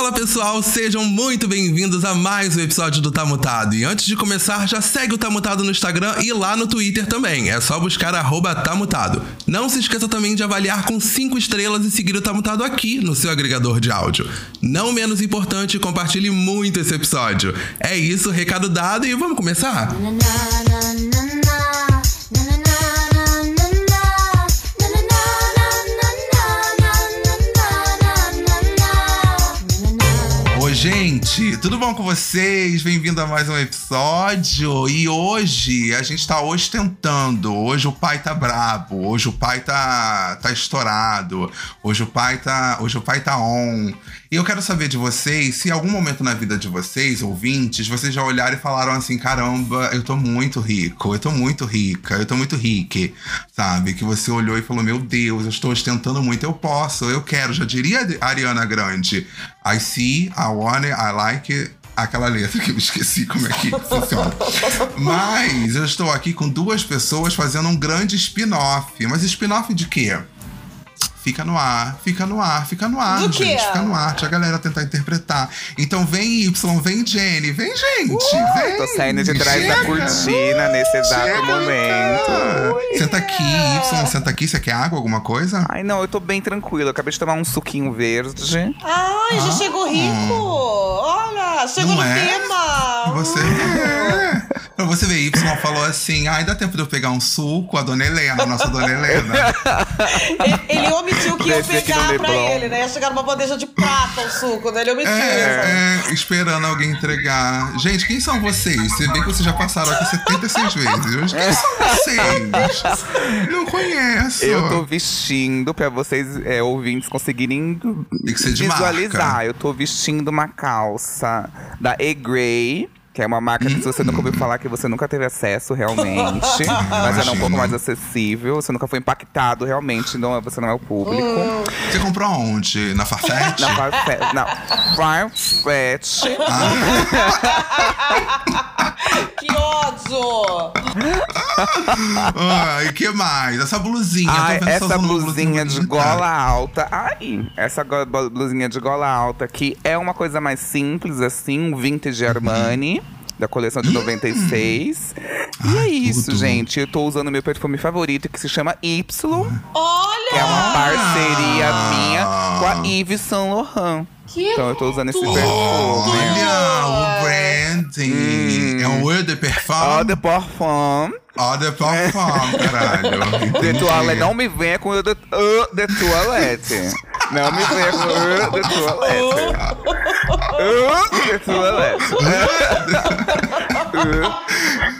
Fala pessoal, sejam muito bem-vindos a mais um episódio do Tá Mutado. E antes de começar, já segue o Tá Mutado no Instagram e lá no Twitter também. É só buscar arroba Tá Mutado. Não se esqueça também de avaliar com 5 estrelas e seguir o Tá Mutado aqui no seu agregador de áudio. Não menos importante, compartilhe muito esse episódio. É isso, recado dado e vamos começar? Oi, tudo bom com vocês? Bem-vindo a mais um episódio. E hoje a gente tá ostentando. Hoje o pai tá brabo. Hoje o pai tá, tá estourado. Hoje o pai tá, hoje o pai tá on. E eu quero saber de vocês se em algum momento na vida de vocês, ouvintes, vocês já olharam e falaram assim: caramba, eu tô muito rico, eu tô muito rica, eu tô muito rique, sabe? Que você olhou e falou: meu Deus, eu estou ostentando muito, eu posso, eu quero. Já diria a Ariana Grande: I see, I want it, I like it. Aquela letra que eu esqueci como é que funciona. Mas eu estou aqui com duas pessoas fazendo um grande spin-off. Mas spin-off de quê? Fica no ar, fica no ar, fica no ar, Do gente. quê? Fica no ar, deixa a galera tentar interpretar. Então vem Y, vem Jenny, vem gente, vem. Tô saindo de trás da Chega. cortina nesse exato Chega, momento. cara. Senta aqui, Y, senta aqui. Você quer água, alguma coisa? Ai, não, eu tô bem tranquilo. Eu acabei de tomar um suquinho verde. Ai, já chegou rico! Olha, chegou Não no é? tema! Você. É. Pra você ver, Y falou assim: ai, dá tempo de eu pegar um suco, a dona Helena, a nossa dona Helena. Ele, ele omitiu que ia pegar pra Leblon. ele, né? Ia chegar numa bandeja de prata o suco, né? Ele omitiu. sabe? É, é, esperando alguém entregar. Gente, quem são vocês? Você vê que vocês já passaram aqui 76 vezes. Quem são vocês? Não conheço. Eu tô vestindo pra vocês, é, ouvintes, conseguirem Tem que ser de visualizar. marca. Eu tô vestindo uma calça da E-Grey. Que é uma marca que se você nunca ouviu falar, que você nunca teve acesso realmente. mas ela é um pouco mais acessível. Você nunca foi impactado realmente, não, você não é o público. Você comprou aonde? Na Farfetch? Na Farfetch. Não, Farfetch. Ódio! Ai, que mais? Essa blusinha. Ai, essa blusinha de gola alta. Ai, essa blusinha de gola alta aqui é uma coisa mais simples, assim, um vintage Armani. Da coleção de 96. e é isso, tudo. gente. Eu tô usando meu perfume favorito, que se chama Y. Olha! Que é uma parceria Ah. minha com a Yves Saint Laurent. Que Então eu tô usando esse perfume. Olha, o branding. É o Eau de Eau Parfum. de Parfum. Eau de Parfum, caralho. De Entendi. toalete. Não me venha com Eau de, eau de toalete. Não me venha com Eau de toalete. Eau de toalete.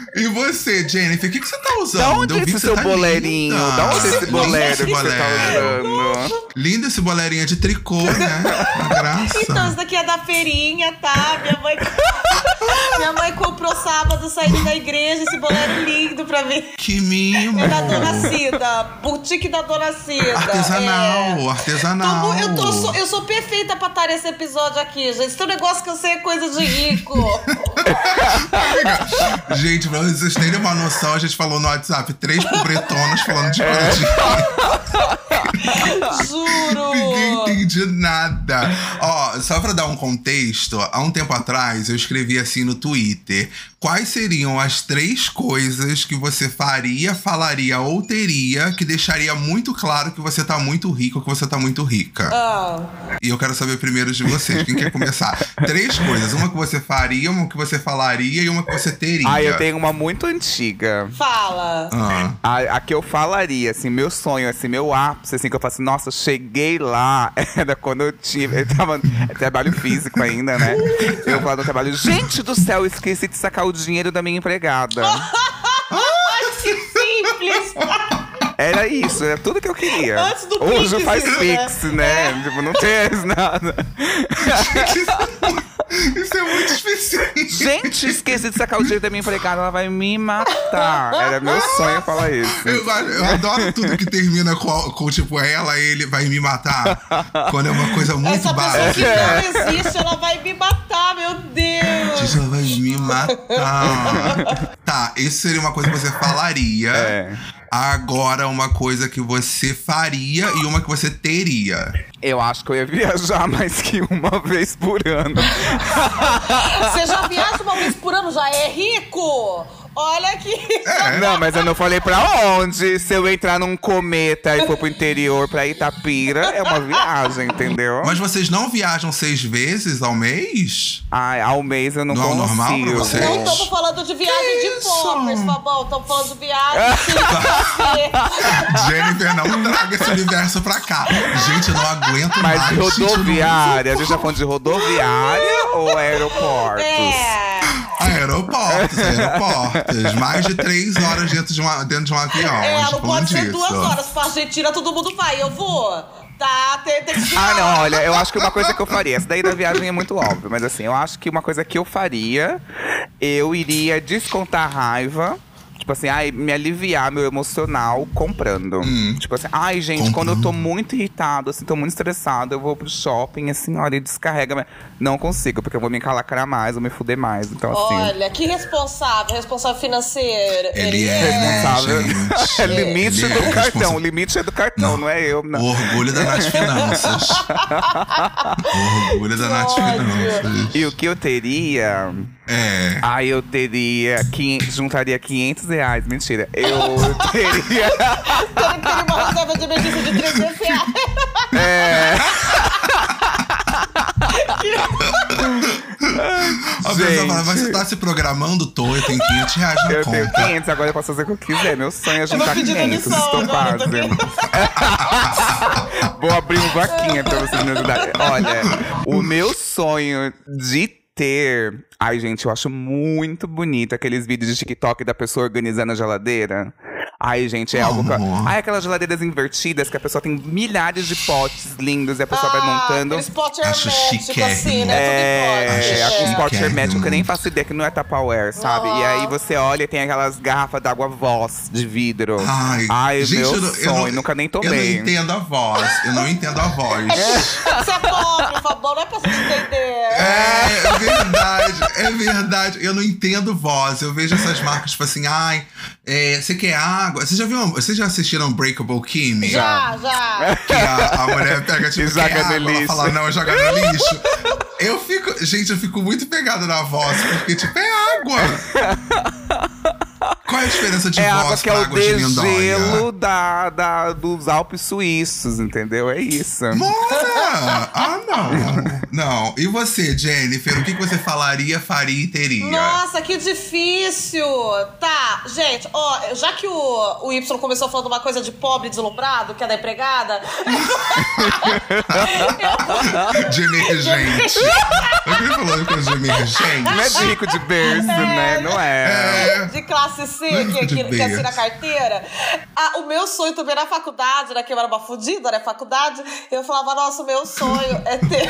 E você, Jennifer, o que, que você tá usando? Da onde Eu esse seu tá boleirinho? linda. Da onde esse Lindo bolero esse que você tá bolero. usando? Lindo esse bolerinho de tricô, né? Uma graça. Então, isso daqui é da feirinha, tá? Minha mãe, minha mãe comprou sábado saindo da igreja esse bolero lindo pra mim. Que mimo. É da Dona Cida, boutique da Dona Cida. Artesanal, é. artesanal. Tô mu- eu, tô, sou, eu sou perfeita pra estar nesse episódio aqui, gente. Esse negócio que eu sei é coisa de rico. Gente, pra vocês terem uma noção, a gente falou no WhatsApp três pobretonas falando de É. coisa de Juro. Ninguém entende nada. Ó, só pra dar um contexto, há um tempo atrás eu escrevi assim no Twitter: quais seriam as três coisas que você faria, falaria ou teria que deixaria muito claro que você tá muito rico, que você tá muito rica? Ah, E eu quero saber primeiro de vocês. Quem quer começar? Três coisas: uma que você faria, uma que você falaria e uma que você teria. Ah, eu tenho uma muito antiga. fala. Ah. A, a que eu falaria, assim, meu sonho, assim, meu ápice, assim, que eu falo assim, nossa, cheguei lá, era quando eu tive, eu tava é trabalho físico ainda, né? Eu falava no trabalho, gente do céu, esqueci de sacar o dinheiro da minha empregada. Ai, que simples. Era isso, era tudo que eu queria. Antes do Hoje Pix, faz isso, Pix, né? Tipo, não tem nada. Isso é muito específico. Gente, esqueci de sacar o dinheiro da minha empregada, ela vai me matar. Era meu sonho falar isso. Eu, eu adoro tudo que termina com, com, tipo, ela, ele vai me matar. Quando é uma coisa muito Essa pessoa que não existe, ela vai me matar, meu Deus. Gente, ela vai me matar. tá, isso seria uma coisa que você falaria. É. Agora, uma coisa que você faria e uma que você teria. Eu acho que eu ia viajar mais que uma vez por ano. Você já viaja uma vez por ano, já é rico? Olha aqui. É. Não, mas eu não falei pra onde. Se eu entrar num cometa e for pro interior pra Itapira, é uma viagem, entendeu? Mas vocês não viajam seis vezes ao mês? Ai, ao mês eu não Não é o consigo. normal pra vocês? Não estamos falando de viagem Que de isso? poppers, Fabão. Estamos falando de viagem de Jennifer, não traga esse universo pra cá. Gente, eu não aguento Mas mais. não- rodoviária, a gente tá falando de rodoviária ou aeroportos? É. Aeroportos, aeroportos. Mais de três horas dentro de, uma, dentro de um avião. É, não falando pode ser disso. duas horas. Pra Argentina, todo mundo vai. Eu vou. Tá, tem, tem que Ah, não, olha, eu acho que uma coisa que eu faria, essa daí da viagem é muito óbvio, mas assim, eu acho que uma coisa que eu faria, eu iria descontar a raiva. Tipo assim, ai, me aliviar meu emocional comprando. Hum. Tipo assim, ai, gente, quando eu tô muito irritado, assim, tô muito estressado, eu vou pro shopping, assim, olha, e descarrega. mas Não consigo, porque eu vou me encalacrar mais, vou me fuder mais. Então, assim. Olha, que responsável, responsável financeiro. Ele é, né, Sabe? gente? É limite Ele é do cartão. responsável. O limite é do cartão, não, é eu. Não. O orgulho da Nath Finanças. o orgulho da Nath. Finanças. E o que eu teria. É. Aí eu teria. 500, juntaria 500 reais. Mentira. Eu teria. Ele teria uma reserva de emergência de 300 reais. É. A pessoa fala, mas você tá se programando? Tô, eu tenho 500 reais na Eu conta. tenho 500, agora eu posso fazer o que eu quiser. Meu sonho é juntar pedir 500. demissão Estou fazendo. Vou abrir um vaquinha pra vocês me ajudarem. Olha, o meu sonho de ter. Ai, gente, eu acho muito bonito aqueles vídeos de TikTok da pessoa organizando a geladeira. Ai, gente, é algo que. Ai, aquelas geladeiras invertidas que a pessoa tem milhares de potes lindos e a pessoa vai Ah, montando. Aquele spot Acho hermético, chiquérrimo. assim, né? É, é, Acho com chique. pote chiquérrimo. hermético que eu nem faço ideia que não é Tupperware, sabe? E aí você olha e tem aquelas garrafas d'água Voss de vidro. Ai, gente, meu eu, não- sonho, eu nunca nem Eu não tomei. entendo a voz. Eu não entendo a voz. Você é pobre, Fabão, não é pra gente entender. É, é verdade, é verdade. Eu não entendo voz. Eu vejo essas marcas, tipo assim, ai, é, você quer água? Você já viu? Vocês já assistiram Breakable Kimmy? Já, já. Que a, a mulher pega, tipo, E joga água, ela lixo. fala, não, joga no lixo. Eu fico, gente, eu fico muito pegada na voz, porque, tipo, é água. Qual é a diferença de é voz água que pra é o água de degelo da, da, dos Alpes suíços, entendeu? É isso. Mora! Ah, não. Não. E você, Jennifer, o que que você falaria, faria e teria? Nossa, que difícil! Tá, gente, ó, já que o, o Y começou falando uma coisa de pobre deslumbrado, que é da empregada. De emergente. Eu queria falar uma coisa de emergente. Não é de rico de berço, né? Não é. É. de classe C, Não é que, de que, que assina berço. carteira. Ah, o meu sonho também na faculdade, né? Que eu era uma fudida, né? Faculdade. Eu falava, nossa, o meu sonho é ter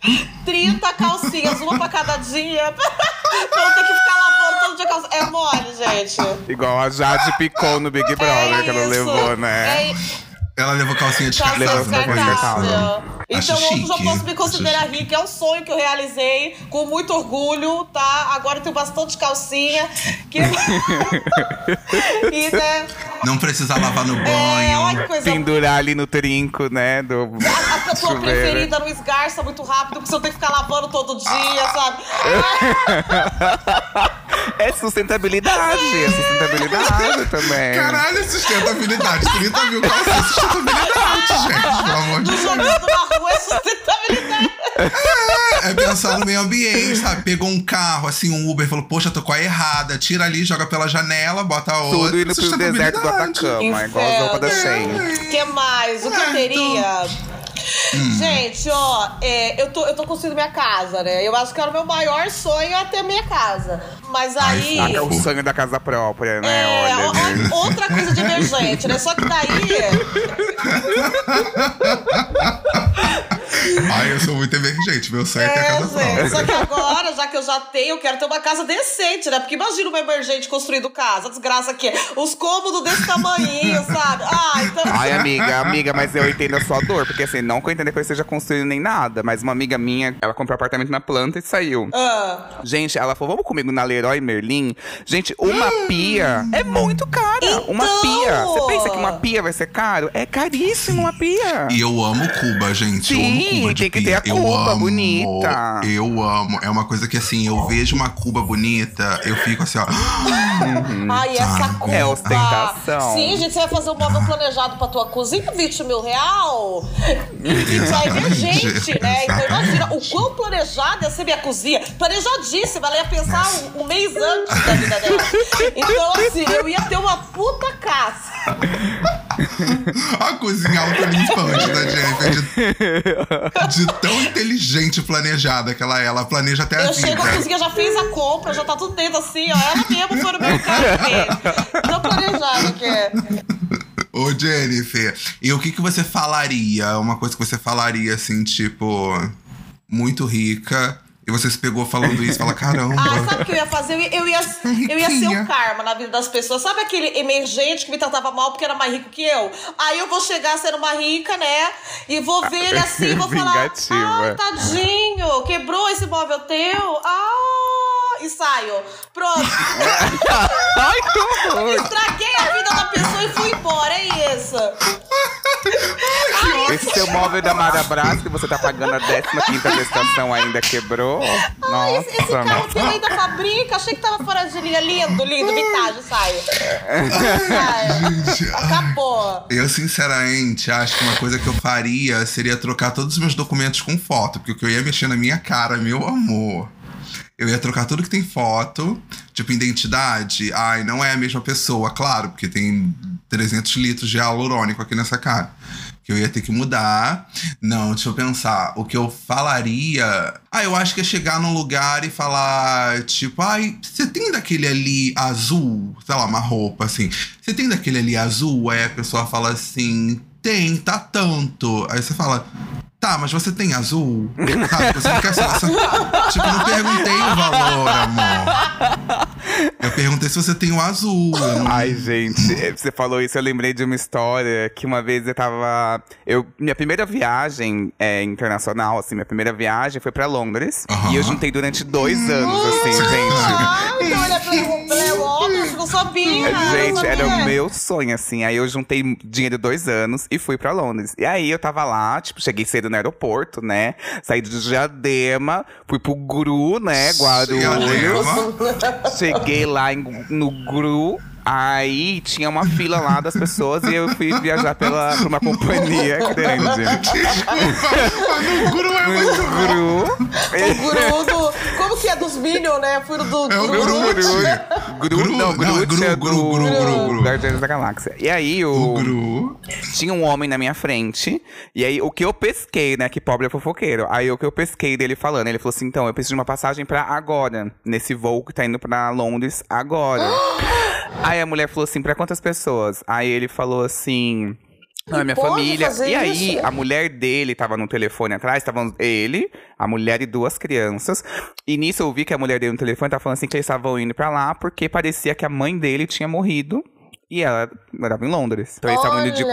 30 calcinhas, uma pra cada dia. pra eu ter que ficar lavando todo dia calcinha. É mole, gente. Igual a Jade picou no Big Brother é que ela levou, né? É Ela levou calcinha de calcinha Levou coisa descartável. descartável. Acho Então hoje eu já posso me considerar rica. É um sonho que eu realizei com muito orgulho, tá? Agora eu tenho bastante calcinha. Que... e, né? Não precisa lavar no É, banho. olha que coisa Pendurar ali no trinco, né? Do A, a pessoa preferida não esgarça muito rápido, porque você tem que ficar lavando todo dia, sabe? É sustentabilidade, é sustentabilidade também. Caralho, é sustentabilidade. 30 mil calcinhas é sustentabilidade, gente. Pelo amor de Não é sustentabilidade. É pensar no meio ambiente, sabe? Pegou um carro, assim, um Uber, falou, poxa, tô com a errada. Tira ali, joga pela janela, bota a outra. Tudo indo pro deserto do. Atacama, igual as roupas da. Shein. O que mais? O que eu Ah, teria? Hum. Gente, ó, é, eu, tô, eu tô construindo minha casa, né? Eu acho que era o meu maior sonho é ter minha casa. Mas Ai, aí. Que é o sonho da casa própria, né? É, Olha. ó, outra coisa de emergente, né? Só que daí. Ai, eu sou muito emergente. Meu sonho é, ter a É, casa gente. própria. Só que agora, já que eu já tenho, eu quero ter uma casa decente, né? Porque imagina uma emergente construindo casa, a desgraça que é. Os cômodos desse tamanhinho, sabe? Ah, então. Ai, amiga, amiga, mas eu entendo a sua dor. Porque assim, não que eu entenda que eu esteja construindo nem nada. Mas uma amiga minha, ela comprou apartamento na planta e saiu. Ah. Gente, ela falou, vamos comigo na Leroy Merlin? Gente, uma pia é muito cara. Uma Então! pia. Você pensa que uma pia vai ser caro? É caríssimo uma pia. E eu amo Cuba, gente. eu amo Sim, Cuba de tem que pia. ter a eu Cuba amo, bonita. Eu amo. É uma coisa que assim, eu vejo uma Cuba bonita, eu fico assim, ó. Ai, essa culpa. É ostentação. Sim, gente, você vai fazer um móvel planejado pra tua cozinha, 20 mil real. E já é emergente, né? Então imagina o quão planejada ia ser minha cozinha. Planejadíssima, ela ia pensar um, um mês antes da vida dela. Então, assim, eu ia ter uma puta casa. A cozinha autolimpante da Jennifer. De, de tão inteligente planejada que ela é. Ela planeja até a Eu vida. chego, a cozinha já fez a compra, já tá tudo dentro assim, ó. Ela mesma foi no mercado ver. Tão planejada que é. Ô, Jennifer, e o que, que você falaria? Uma coisa que você falaria, assim, tipo, muito rica. E você se pegou falando isso e fala, caramba. Ah, sabe o que eu ia fazer? Eu ia, eu ia, eu ia ser o karma na vida das pessoas. Sabe aquele emergente que me tratava mal porque era mais rico que eu? Aí eu vou chegar sendo uma rica, né? E vou ver ele assim e vou falar: Vingativa. Ah, tadinho, quebrou esse móvel teu? Ah, e saio. Pronto. Ai, que horror. Estraguei a vida da pessoa e fui embora. É isso. Esse seu móvel da Mara Brás, que você tá pagando a 15 prestação ainda quebrou. Ai, esse, esse Nossa, carro teu aí da fabrica, achei que tava fora de linha. Lindo, lindo, vintage, saio. Saio. Gente, ah. Acabou. Eu, sinceramente, acho que uma coisa que eu faria seria trocar todos os meus documentos com foto, porque o que eu ia mexer na minha cara, meu amor. Eu ia trocar tudo que tem foto, tipo identidade. Ai, não é a mesma pessoa, claro, porque tem 300 litros de hialurônico aqui nessa cara. Que eu ia ter que mudar. Não, deixa eu pensar. O que eu falaria. Ah, eu acho que é chegar num lugar e falar, tipo, ai, você tem daquele ali azul? Sei lá, uma roupa assim. Você tem daquele ali azul? Aí a pessoa fala assim, tem, tá tanto. Aí você fala. Tá, mas você tem azul? Sabe, você não quer só. só- Tipo, eu não perguntei o valor, amor. Eu perguntei se você tem o azul. não- Ai, gente, eh, você falou isso, eu lembrei de uma história que uma vez eu tava. Eu, minha primeira viagem é, internacional, assim, minha primeira viagem foi pra Londres. E eu juntei durante dois anos, assim, gente. Ah, então ele é sabia. não Gente, era o meu sonho, assim. Aí eu juntei dinheiro dois anos e fui pra Londres. E aí eu tava lá, tipo, cheguei cedo no aeroporto, né? Saí de Diadema, fui pro Gru, né? Guarulhos. Cheguei lá em- no Gru. Aí tinha uma fila lá das pessoas e eu fui viajar pela, pra uma companhia grande. O guru é muito. Gru. O guru do. Como que é dos Minions, né? Fui do É o guru. guru. Gru, Gru, não, não, Gru, é Gru, tinha Gru, do Gru, Gru, Gru. Guardiões da Galáxia. E aí O o, guru. tinha um homem na minha frente. E aí o que eu pesquei, né? Que pobre é fofoqueiro. Aí o que eu pesquei dele falando, ele falou assim: então, eu preciso de uma passagem pra agora. Nesse voo que tá indo pra Londres agora. aí a mulher falou assim: pra quantas pessoas? Aí ele falou assim. Não, é minha família. E aí, isso? a mulher dele tava no telefone atrás, estavam ele, a mulher e duas crianças. E nisso eu vi que a mulher dele no telefone tava falando assim que eles estavam indo pra lá porque parecia que a mãe dele tinha morrido. E ela morava em Londres. Então eles estavam indo de,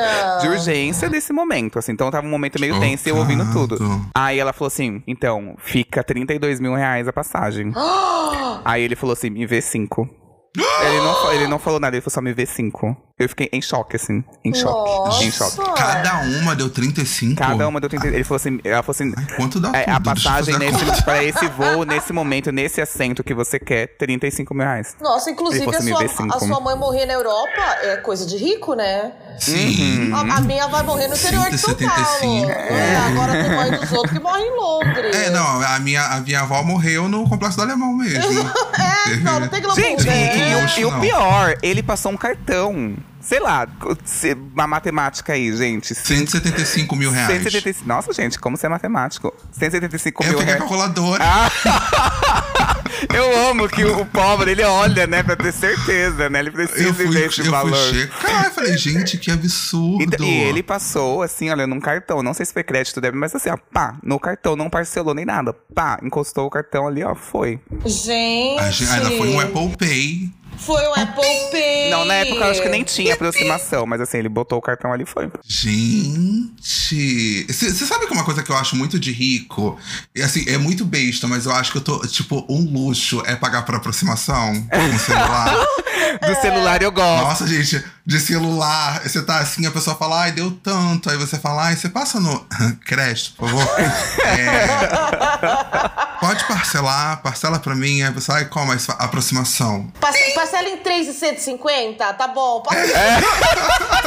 de urgência nesse momento, assim. Então tava um momento meio tenso e eu ouvindo tudo. Aí ela falou assim: então, fica 32 mil reais a passagem. Aí ele falou assim: me vê cinco. Ele não, ele não falou nada, ele falou só me vê cinco. Eu fiquei em choque, assim. Em choque. Em choque. Nossa. Cada uma deu 35? Cada uma deu 30. Ele falou assim, ela falou assim. Ai, quanto dá é, tudo? a passagem nesse, pra esse voo, nesse momento, nesse assento que você quer, 35 mil reais. Nossa, inclusive Ele a sua, a sua mãe morrer na Europa é coisa de rico, né? Sim. A, a minha vai morrer no interior de São 175. Paulo. É, agora tem mãe dos outros que morre em Londres. É, não, a minha, a minha avó morreu no Complexo do Alemão mesmo. É, não, não tem glamour, Gente, né? e, e o, e pior, ele passou um cartão. Sei lá, uma matemática aí, gente. 175 mil reais. 175. Nossa, gente, como você é matemático? 175 Eu mil reais. calculadora. Eu amo que o, pobre, ele olha, né, pra ter certeza, né? Ele precisa eu fui, ver eu esse fui valor. checar. Eu falei, gente, que absurdo. Então, e ele passou, assim, olha, num cartão. Não sei se foi crédito débito, mas assim, ó, pá, no cartão, não parcelou nem nada. Pá, encostou o cartão ali, ó, foi. Gente. A gente- ainda foi um Apple Pay. Foi o Apple Pay. Não, na época eu acho que nem tinha aproximação, mas assim, ele botou o cartão ali e foi. Gente. Você sabe que uma coisa que eu acho muito de rico? E assim, é muito besta, mas eu acho que eu tô. Tipo, um luxo é pagar por aproximação com o celular. Do celular eu gosto. Nossa, gente, de celular, você tá assim, a pessoa fala, ai, deu tanto. Aí você fala, ai, você passa no crédito, por favor. É, pode parcelar, parcela pra mim. Aí você, ai, qual mais? Aproximação. Parce- Parcela em 3,150? Tá bom. Pode... É.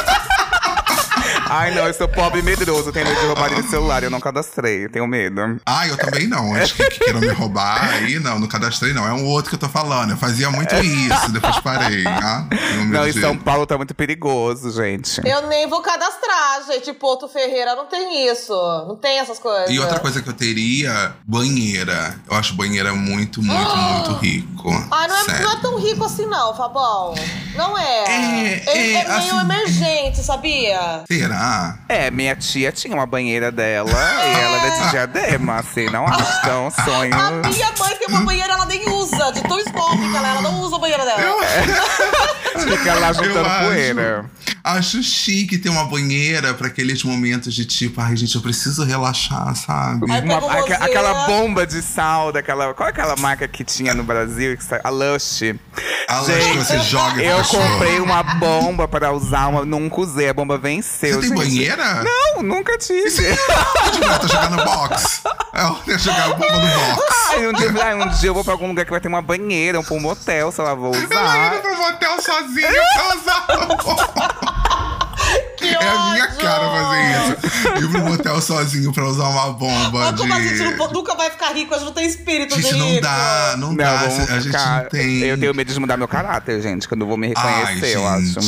Ai, não, eu sou pobre e medroso, eu tenho medo de roubar esse celular, eu não cadastrei, eu tenho medo. Ah, eu também não. Antes que, que queiram me roubar, aí não, não cadastrei não. É um outro que eu tô falando. Eu fazia muito isso, depois parei. Ah, Não, em de- São Paulo tá muito perigoso, gente. Eu nem vou cadastrar, gente. Porto Ferreira não tem isso. Não tem essas coisas. E outra coisa que eu teria, banheira. Eu acho banheira muito, muito, muito rico. Ah, não é, não é tão rico assim, não, Fabão. Não é. É, é, é meio assim- emergente, sabia? Será? É, minha tia tinha uma banheira dela e ela era de diadema, assim, não acho tão sonho. A minha mãe tem uma banheira, ela nem usa. De tão escópica ela, ela não usa a banheira dela. Fica lá juntando Eu poeira. Acho chique ter uma banheira pra aqueles momentos de tipo, ai, gente, eu preciso relaxar, sabe? Uma- aquela bomba de sal daquela. Qual é aquela marca que tinha no Brasil? A Lush. A lanche que você joga Eu cachorro. comprei uma bomba para usar, uma, nunca usei. A bomba venceu. Você tem gente. banheira? Não, nunca tive. Adianta jogar no box. É, jogar a bomba no box. Ai, um dia, ai, um dia eu vou pra algum lugar que vai ter uma banheira, um motel, sei lá, vou Eu usar. indo pro motel sozinho pra usar a bomba. É a minha cara fazer isso. Ir pro motel sozinho pra usar uma bomba Mas de... como a gente não- nunca vai ficar rico, a gente não tem espírito Gente, de não rico. dá, não, Não, dá. A gente não tem... Eu tenho medo de mudar meu caráter, gente, quando eu vou me Ai, reconhecer, eu acho.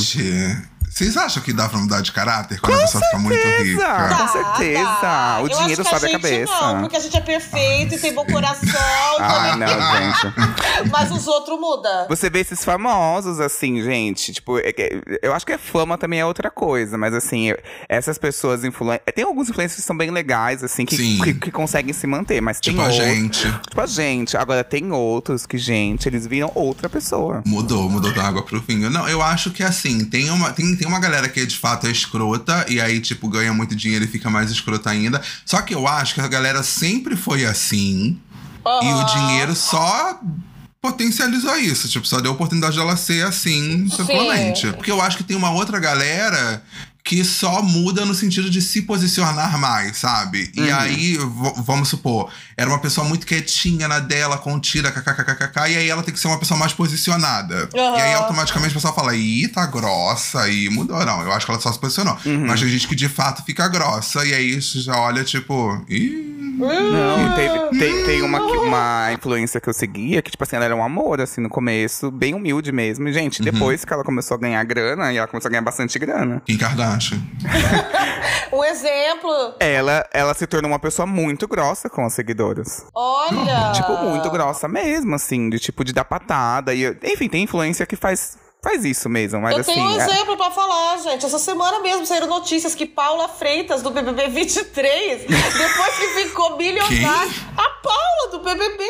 Vocês acham que dá pra mudar de caráter quando a pessoa fica muito rica? Dá. Com certeza. Dá. O Eu dinheiro sobe a gente cabeça. Não, porque a gente é perfeito e tem bom coração. Ah, também. não, gente. Mas os outros mudam. Você vê esses famosos, assim, gente. Tipo, é eu acho que a fama também é outra coisa, mas assim, essas pessoas influentes. Tem alguns influencers que são bem legais, assim, que, que, que conseguem se manter, mas Tipo tem a outros. gente. Tipo a gente. Agora tem outros que, gente, eles viram outra pessoa. Mudou, mudou da água pro vinho. Não, eu acho que assim, tem uma, tem, tem uma galera que de fato é escrota, e aí, tipo, ganha muito dinheiro e fica mais escrota ainda. Só que eu acho que a galera sempre foi assim, e o dinheiro só potencializou isso. Tipo, só deu a oportunidade dela ser assim, tranquilamente. Porque eu acho que tem uma outra galera que só muda no sentido de se posicionar mais, sabe? E aí, vamos supor, era uma pessoa muito quietinha na dela, contida, kkkk, e aí ela tem que ser uma pessoa mais posicionada. Aham. E aí, automaticamente, o pessoal fala, ih, tá grossa, e mudou. Não, eu acho que ela só se posicionou. Mas tem gente que de fato fica grossa, e aí você já olha, tipo, ih. Não, teve- tem, tem uma, uma influência que eu seguia que, tipo assim, ela era um amor, assim, no começo, bem humilde mesmo. E, gente, Uhum. depois que ela começou a ganhar grana, e ela começou a ganhar bastante grana. Kim Kardashian. Um exemplo. Ela, ela se tornou uma pessoa muito grossa com os seguidores. Olha. Tipo, muito grossa mesmo, assim, de tipo de dar patada. E, enfim, tem influência que faz, faz isso mesmo, mas Eu assim. tenho um é- exemplo pra falar, gente. Essa semana mesmo saíram notícias que Paula Freitas, do BBB 23, depois que ficou milionária. A Paula, do BBB.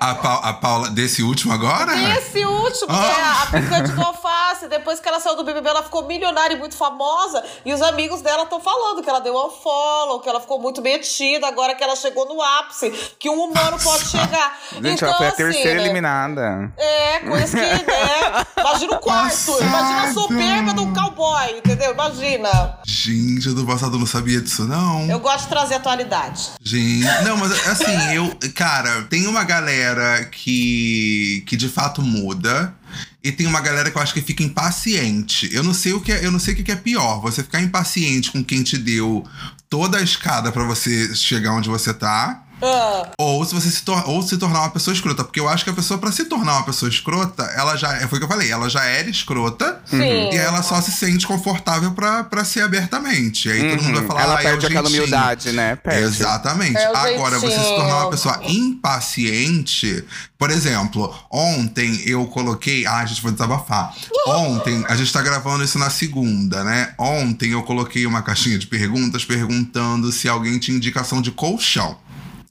A, Pa- a Paula, desse último agora? Esse último, Ah. né? A picante do alface. Depois que ela saiu do BBB, ela ficou milionária e muito famosa. E os amigos dela estão falando que ela deu um follow, que ela ficou muito metida, agora que ela chegou no ápice, que um humano pode chegar. Gente, então, ela foi a assim, terceira né? eliminada. É, coisa que, né? Imagina o quarto. Imagina a soberba do cowboy, entendeu? Imagina. Gente, eu do passado não sabia disso, não. Eu gosto de trazer atualidade. Gente, não, mas assim, eu. Cara, tem uma galera que. que de fato muda. E tem uma galera que eu acho que fica impaciente. Eu não sei o que é, eu não sei o que que é pior. Você ficar impaciente com quem te deu toda a escada pra você chegar onde você tá. Ah, Ou se você se, tor ou se tornar uma pessoa escrota. Porque eu acho que a pessoa, pra se tornar uma pessoa escrota, ela já. Foi o que eu falei, ela já era escrota. sim. E ela só se sente confortável pra, pra ser abertamente. E aí todo mundo vai falar, Ela ah, é perde aquela jeitinho. humildade, né? Perde. Exatamente. É Agora, você se tornar uma pessoa impaciente. Por exemplo, ontem eu coloquei. Ah, a gente vai desabafar. Ontem, a gente tá gravando isso na segunda, né? Ontem eu coloquei uma caixinha de perguntas perguntando se alguém tinha indicação de colchão.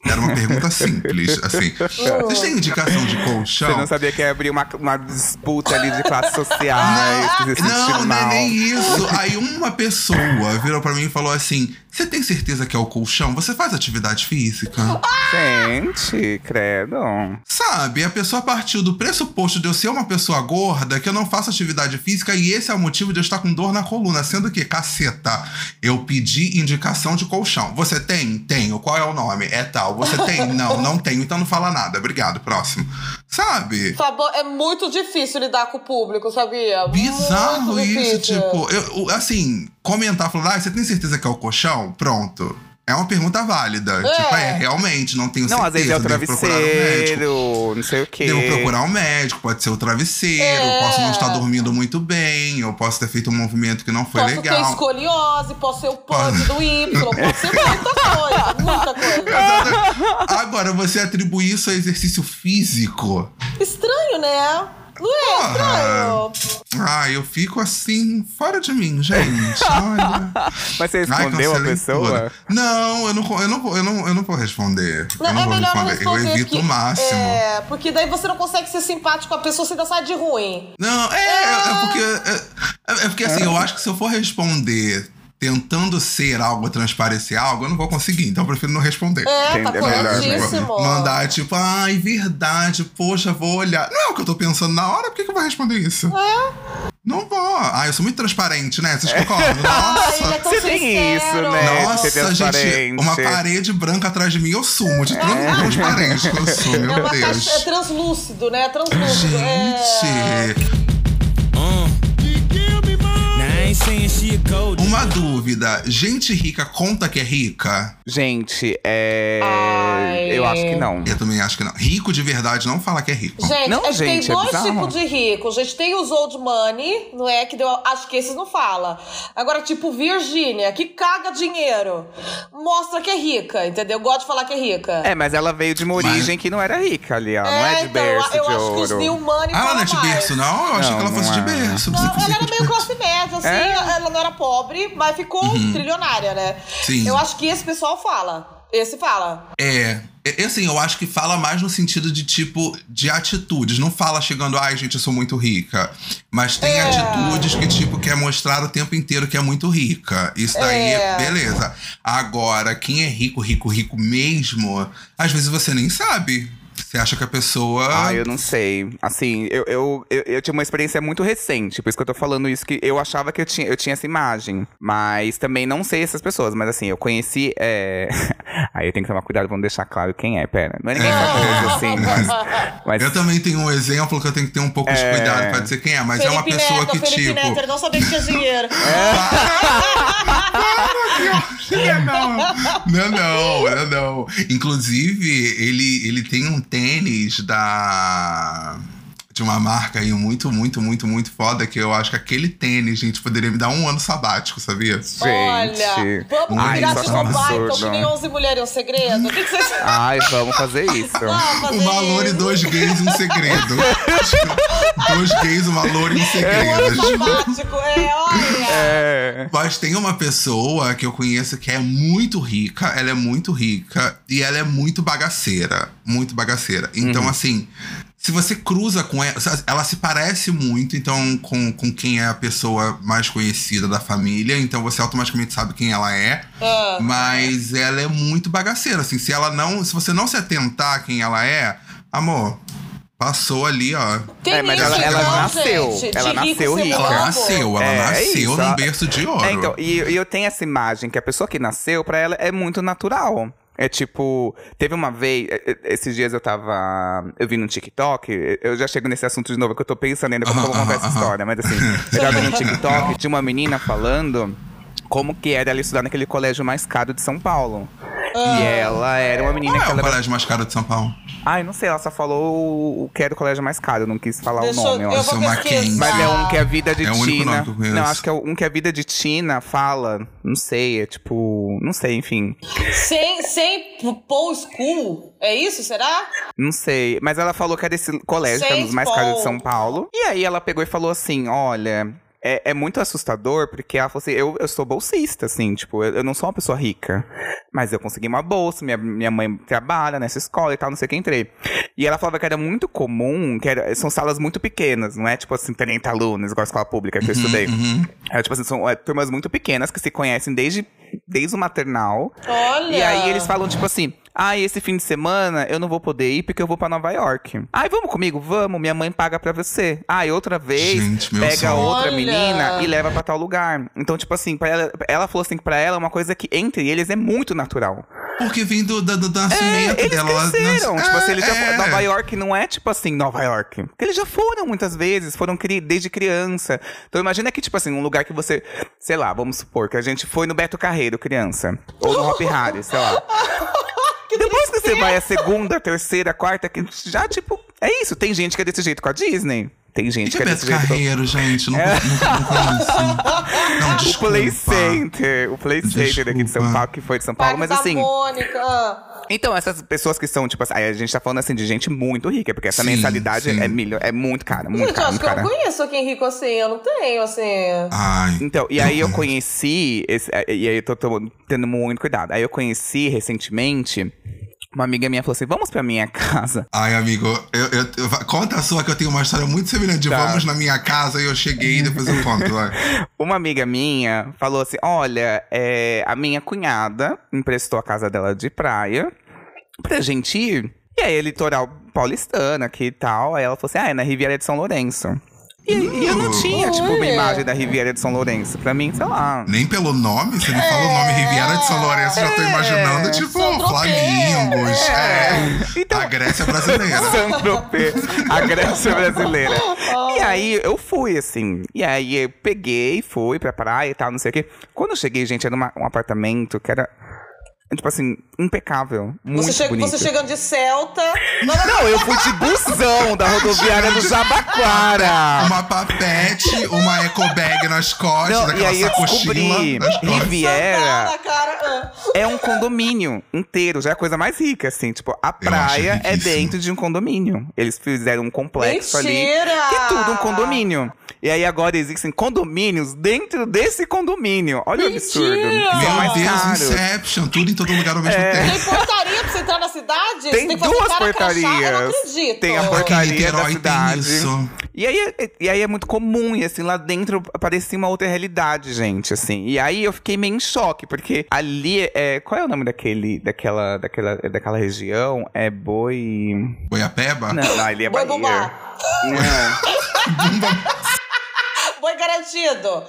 Era uma pergunta simples, assim. Vocês têm indicação de colchão? Você não sabia que ia abrir uma, uma disputa ali de classes sociais, que você se Não, sentiu não é nem isso. Aí uma pessoa virou pra mim e falou assim: Você tem certeza que é o colchão? Você faz atividade física? Gente, credo. Sabe, a pessoa partiu do pressuposto de eu ser uma pessoa gorda, que eu não faço atividade física, e esse é o motivo de eu estar com dor na coluna. Sendo que, caceta, eu pedi indicação de colchão. Você tem? Tenho. Qual é o nome? É tal. Você tem? Não, não tenho. Então não fala nada. Obrigado. Próximo. Sabe? É muito difícil lidar com o público, sabia? Bizarro muito isso, difícil. tipo, eu, assim, comentar, falar, ah, você tem certeza que é o colchão? Pronto. É uma pergunta válida. É. Tipo, é, realmente, não tenho Não, certeza. às vezes é o procurar um travesseiro, não sei o quê. Devo procurar um médico, pode ser o travesseiro, É. posso não estar dormindo muito bem, eu posso ter feito um movimento que não foi Posso ter legal. escoliose, posso ser o PUD do Y, pode ser muita coisa, muita coisa. Agora, você atribui isso a exercício físico. Estranho, né? Não é Porra. estranho? Ah, eu fico assim, fora de mim, gente. Olha. Mas você Ai, respondeu a cancelei pessoa? Não, eu não, eu, não, vou- eu, não, eu não vou responder. Não, eu não é vou melhor não responder. responder. Eu evito porque, o máximo. É, porque daí você não consegue ser simpático com a pessoa, você ainda sai de ruim. Não, é, é, é porque. É, é porque assim, eu acho que se eu for responder tentando ser algo, transparecer algo, eu não vou conseguir. Então eu prefiro não responder. É, tá é melhor, né? corretíssimo. Mandar tipo, ai, verdade, poxa, vou olhar. Não é o que eu tô pensando na hora, por que, que eu vou responder isso? É. Não vou. Ah, eu sou muito transparente, né? Vocês concordam? Ah, ele é Nossa. Você tem isso, né? Nossa, gente, uma parede branca atrás de mim, eu sumo. De tão transparente que eu sou, É meu uma Deus. caixa, é translúcido, né? É translúcido. É... Gente, Uh. Uma dúvida. Gente rica conta que é rica? Gente, é. Ai. Eu acho que não. Eu também acho que não. Rico de verdade não fala que é rico. Gente, Não, é gente, tem é dois bizarro. tipos de rico. A gente tem os old money, não é? Que deu, acho que esses não fala. Agora, tipo, Virgínia, que caga dinheiro. Mostra que é rica, entendeu? Gosta de falar que é rica. É, mas ela veio de uma origem que não era rica ali, ó. não é de então, eu- berço eu de acho que os ouro. new money Ah, ela não é de berço, não? Eu achei Não, que ela fosse não de é. berço. Não, ela era meio classe média, assim. É? Ela não era pobre, mas ficou trilionária, né? Sim. Eu acho que esse pessoal fala. Esse fala. É. É, assim, eu acho que fala mais no sentido de tipo, de atitudes. Não fala chegando, ai, gente, eu sou muito rica. Mas tem É. atitudes que, tipo, quer mostrar o tempo inteiro que é muito rica. Isso daí, É. beleza. Agora, quem é rico, rico, rico mesmo, às vezes você nem sabe. Você acha que a pessoa. Ah, eu não sei. Assim, eu, eu, eu, eu tinha uma experiência muito recente, por isso que eu tô falando isso, que eu achava que eu tinha, eu tinha essa imagem. Mas também não sei essas pessoas. Mas assim, eu conheci. É... Aí eu tenho que tomar cuidado, vamos deixar claro quem é, pera. Não é ninguém famoso, assim, mas. mas Eu também tenho um exemplo que eu tenho que ter um pouco de É. cuidado pra dizer quem é, mas é uma Felipe pessoa Neto, que, Felipe tipo. Neto, ele não sabia que tinha dinheiro. Não, não, não, não, não. Inclusive, ele, ele tem um tênis da. De uma marca aí muito, muito, muito, muito foda, que eu acho que aquele tênis, gente, poderia me dar um ano sabático, sabia? Olha, Gente. vamos Ai, virar tipo é um então que nem 11 mulheres é um segredo. O que, que vocês Ai, vamos fazer isso. vamos fazer? Uma loura e dois gays um segredo. dois gays, uma loura e um Um ano segredo. sabático, é, olha. É. Mas tem uma pessoa que eu conheço que é muito rica, ela é muito rica e ela é muito bagaceira. Muito bagaceira. Então, assim, se você cruza com ela, ela se parece muito, então, com, com quem é a pessoa mais conhecida da família, então você automaticamente sabe quem ela é. Ah. Mas ela é muito bagaceira, assim, se ela não. Se você não se atentar a quem ela é, amor, passou ali, ó. Tem É, mas ela- ela então, nasceu, gente, ela nasceu rica. Ela nasceu, ela É, é nasceu isso, num berço de ouro. É, então, e, e eu tenho essa imagem que a pessoa que nasceu, pra ela, é muito natural. É tipo, teve uma vez, é, é, esses dias eu tava. Eu vi no TikTok, eu já chego nesse assunto de novo, que eu tô pensando ainda como eu vou contar essa história, mas assim, eu tava no TikTok de uma menina falando como que era ela estudar naquele colégio mais caro de São Paulo. Ah. E ela era uma menina Qual que é o ela era... colégio mais caro de São Paulo? Ai, não sei, ela só falou o que era o colégio mais caro, não quis falar Deixa o nome, eu, eu vou pesquisar. Mas é um que a vida de É o único Tina. não, acho que é um que a vida de Tina fala. Não sei, é tipo. Não sei, enfim. Sem, sem Paul School? É isso, será? Não sei. Mas ela falou que era esse colégio, que é um dos mais caros de. São Paulo. E aí ela pegou e falou assim: olha. É, é muito assustador, porque ela falou assim: eu, eu sou bolsista, assim, tipo, eu, eu não sou uma pessoa rica. Mas eu consegui uma bolsa, minha, minha mãe trabalha nessa escola e tal, não sei o que entrei. E ela falava que era muito comum, que era, são salas muito pequenas, não é tipo assim, 30 alunos, igual a escola pública que eu estudei. É, tipo assim, são é, turmas muito pequenas que se conhecem desde, desde o maternal. Olha. E aí eles falam, tipo assim. Ah, esse fim de semana eu não vou poder ir porque eu vou pra Nova York. Ai, vamos comigo? Vamos, minha mãe paga pra você. Ah, e outra vez, Gente, pega sonho. outra Olha. menina e leva pra tal lugar. Então, tipo assim, pra ela, ela falou assim que pra ela é uma coisa que entre eles é muito natural. Porque vem do, do, do nascimento Eles dela. ela cresceram. nasce- tipo assim, eles já é, foram. Nova York não é tipo assim, Nova York. Porque eles já foram muitas vezes, foram cri desde criança. Então imagina que, tipo assim, um lugar que você. Sei lá, vamos supor que a gente foi no Beto Carreiro, criança. Ou no Hop Harry, sei lá. Depois que você vai a segunda, terceira, quarta, que já, tipo. É isso. Tem gente que é desse jeito com a Disney. Tem gente Que que é desse jeito com Carreiro, gente. Não, não, não conheço. Não, o desculpa. Play Center. O Play Center daqui de São Desculpa. Paulo, que foi de São Paulo. Parque Mas assim. Mônica. Então, essas pessoas que são, tipo assim, a gente tá falando assim de gente muito rica, porque essa Sim, mensalidade sim. é, milho, é muito cara, muito Gente, eu cara, acho muito que eu cara. não conheço quem rico assim. Eu não tenho, assim. Ai. Então, e aí eu conheci, esse- e aí eu tô, tô tendo muito cuidado. Aí eu conheci recentemente, uma amiga minha falou assim: vamos pra minha casa. Ai, amigo, eu, eu- eu- conta a sua que eu tenho uma história muito semelhante. de Tá. Vamos na minha casa e eu cheguei e depois eu conto. Uma amiga minha falou assim: olha, é, a minha cunhada emprestou a casa dela de praia pra gente ir. E aí, litoral paulistano aqui e tal. Aí ela falou assim: ah, é na Riviera de São Lourenço. E, e eu não tinha, tipo, uma imagem da Riviera de São Lourenço. Pra mim, sei lá. Nem pelo nome, você me fala o nome Riviera de São Lourenço, já tô imaginando, tipo, Flamingos. É. Então- A Grécia brasileira. Saint-Tropez, a Grécia brasileira. E aí eu fui, assim. E aí eu peguei, fui pra praia e tal, não sei o quê. Quando eu cheguei, gente, era uma- um apartamento que era. Tipo assim, impecável. Muito Você, chega, bonito. você chegando de Celta. Não, eu fui de busão da rodoviária do Jabaquara. Uma papete, uma eco bag nas costas, Não, e aí eu descobri. Riviera ah. é um condomínio inteiro, já é a coisa mais rica, assim. Tipo, a praia é dentro de um condomínio. Eles fizeram um complexo ali. Mentira! Que é tudo um condomínio. E aí agora existem condomínios dentro desse condomínio. Olha o absurdo. Mentira! Que é Meu mais Deus, caro. Inception, tudo em todo lugar ao mesmo É. tempo. Tem portaria pra você entrar na cidade? Tem tem duas cara crachá? Eu não portarias. acredito. Tem a portaria da cidade. isso. E aí, é- e aí é muito comum, e assim, lá dentro parecia uma outra realidade, gente, assim. E aí eu fiquei meio em choque, porque ali é. Qual é o nome daquele, daquela, daquela, daquela região? É boi. Boiapeba? Não, não ali é Boi Bahia. bumbá. Não. Boi garantido.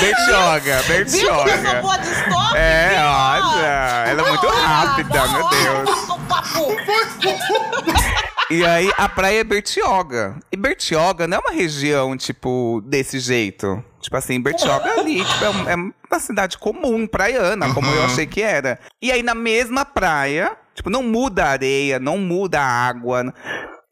Bertioga, Viu como eu sou Bertioga. stop? É, Viu? olha, ela é muito rápida, meu Deus. E aí a praia é Bertioga. E Bertioga não é uma região, tipo, desse jeito. Tipo assim, Bertioga é ali, tipo, é, um- é uma cidade comum, praiana, como eu Uhum. achei que era. E aí na mesma praia, tipo, não muda a areia, não muda a água.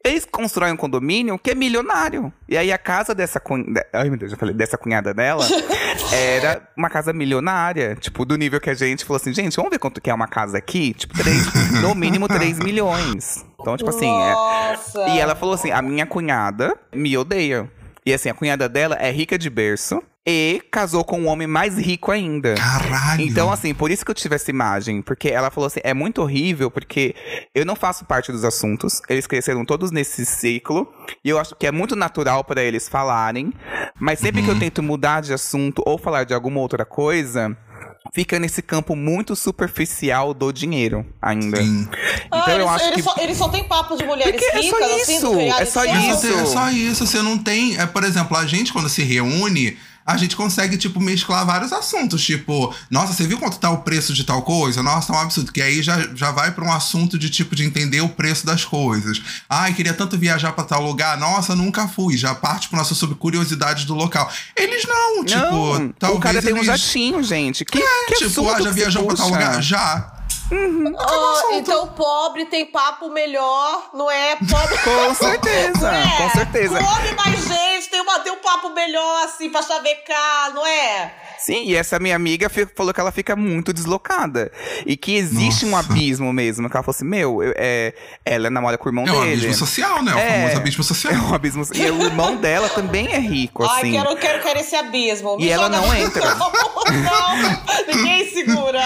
Eles constroem um condomínio que é milionário. E aí a casa dessa cunhada. Ai, meu Deus, eu falei, dessa cunhada dela era uma casa milionária. Tipo, do nível que a gente falou assim, gente, vamos ver quanto que é uma casa aqui? Tipo, três, no mínimo 3 milhões. Então, tipo assim, é, e ela falou assim: a minha cunhada me odeia. E assim, a cunhada dela é rica de berço e casou com um homem mais rico ainda. Caralho. Então, assim, por isso que eu tive essa imagem. Porque ela falou assim: é muito horrível, porque eu não faço parte dos assuntos. Eles cresceram todos nesse ciclo. E eu acho que é muito natural para eles falarem. Mas sempre Uhum. que eu tento mudar de assunto ou falar de alguma outra coisa. Fica nesse campo muito superficial do dinheiro ainda. Sim. Então Ah, eu eles, acho eles que. Só, eles só têm papo de mulheres Porque é só ricas, assim, isso, reality é só? É isso. ter- é só isso, você não tem. É, por exemplo, a gente, quando se reúne, a gente consegue, tipo, mesclar vários assuntos. Tipo, nossa, você viu quanto tá o preço de tal coisa? Nossa, é um absurdo. Que aí já, já vai pra um assunto de, tipo, de entender o preço das coisas. Ai, queria tanto viajar pra tal lugar. Nossa, nunca fui. Já parte pro nosso sobre curiosidade do local. Eles não, tipo, não, talvez o cara tem um eles... jatinho, gente. Que, que Tipo, ah, já viajou pra tal lugar? Já. Ah, então pobre tem papo melhor, não é? Pobre. Com certeza, É, com certeza. Come mais gente, tem, uma, tem um papo melhor, assim, pra chavecar, não é? Sim, e essa minha amiga falou que ela fica muito deslocada. E que existe um Nossa. abismo mesmo. Que ela falou assim: Meu, eu- é, ela namora com o irmão É um dele. abismo social, né? O famoso abismo social. É um abismo. E o irmão dela também é rico, Ai, assim. quero, quero, quero esse abismo. Me E ela não entra. não, ninguém segura.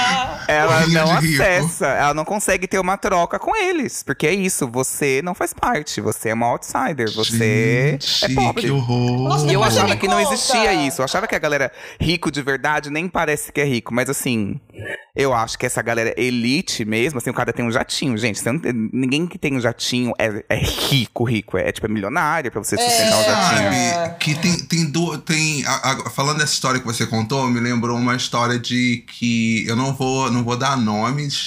Ela não de acessa, ela não consegue ter uma troca com eles. Porque é isso, você não faz parte, você é uma outsider, você Gente, é pobre. Que horror. Nossa, E eu achava que não existia isso. Eu achava que a galera rico de verdade nem parece que é rico. Mas assim, eu acho que essa galera elite mesmo, assim, o cara tem um jatinho, gente. você não tem- ninguém que tem um jatinho é, é rico, rico. É tipo, é milionário pra você sustentar o jatinho. Sabe, que tem, tem, du- tem a- a- falando dessa história que você contou, me lembrou uma história de que eu não vou, não vou dar nomes,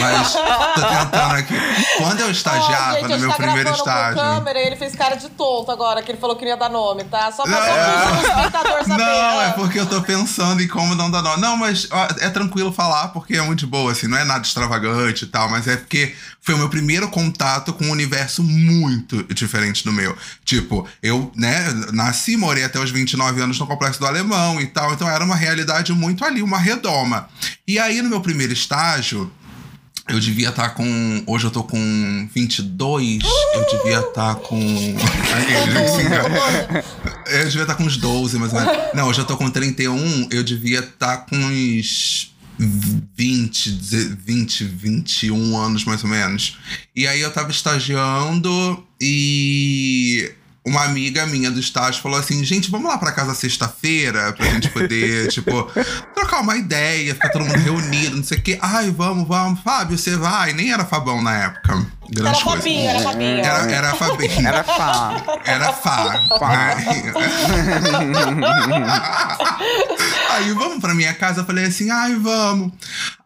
mas tô tentando aqui. Quando eu estagiava gente, a no gente meu tá primeiro estágio. com câmera e ele fez cara de tonto agora, que ele falou que não ia dar nome, tá? Só pra saber. Não, é Ah. porque eu tô pensando em como não dar nome. Não, mas ó, é tranquilo falar, porque é muito de boa, assim, não é nada extravagante e tal, mas é porque foi o meu primeiro contato com um universo muito diferente do meu. Tipo, eu, né, nasci, morei até os 29 anos no Complexo do Alemão e tal, então era uma realidade muito ali, uma redoma. E aí, no meu primeiro estágio, eu devia estar com. Hoje eu tô com 22. Eu devia estar com. Se engana. Eu devia estar com uns 12, mais ou menos. Não, hoje eu tô com 31. Eu devia estar com uns 20, deze- 20, 21 anos, mais ou menos. E aí eu tava estagiando e. Uma amiga minha do estágio falou assim: gente, vamos lá pra casa sexta-feira pra gente poder, tipo, trocar uma ideia, ficar todo mundo reunido, não sei o quê. Ai, vamos, vamos. Fábio, você vai? Nem era Fabão na época. Era. Fabinho, era Fabinho. Era, era Fabinho. Era fá. Era Fá. Aí vamos pra minha casa, eu falei assim, ai, vamos.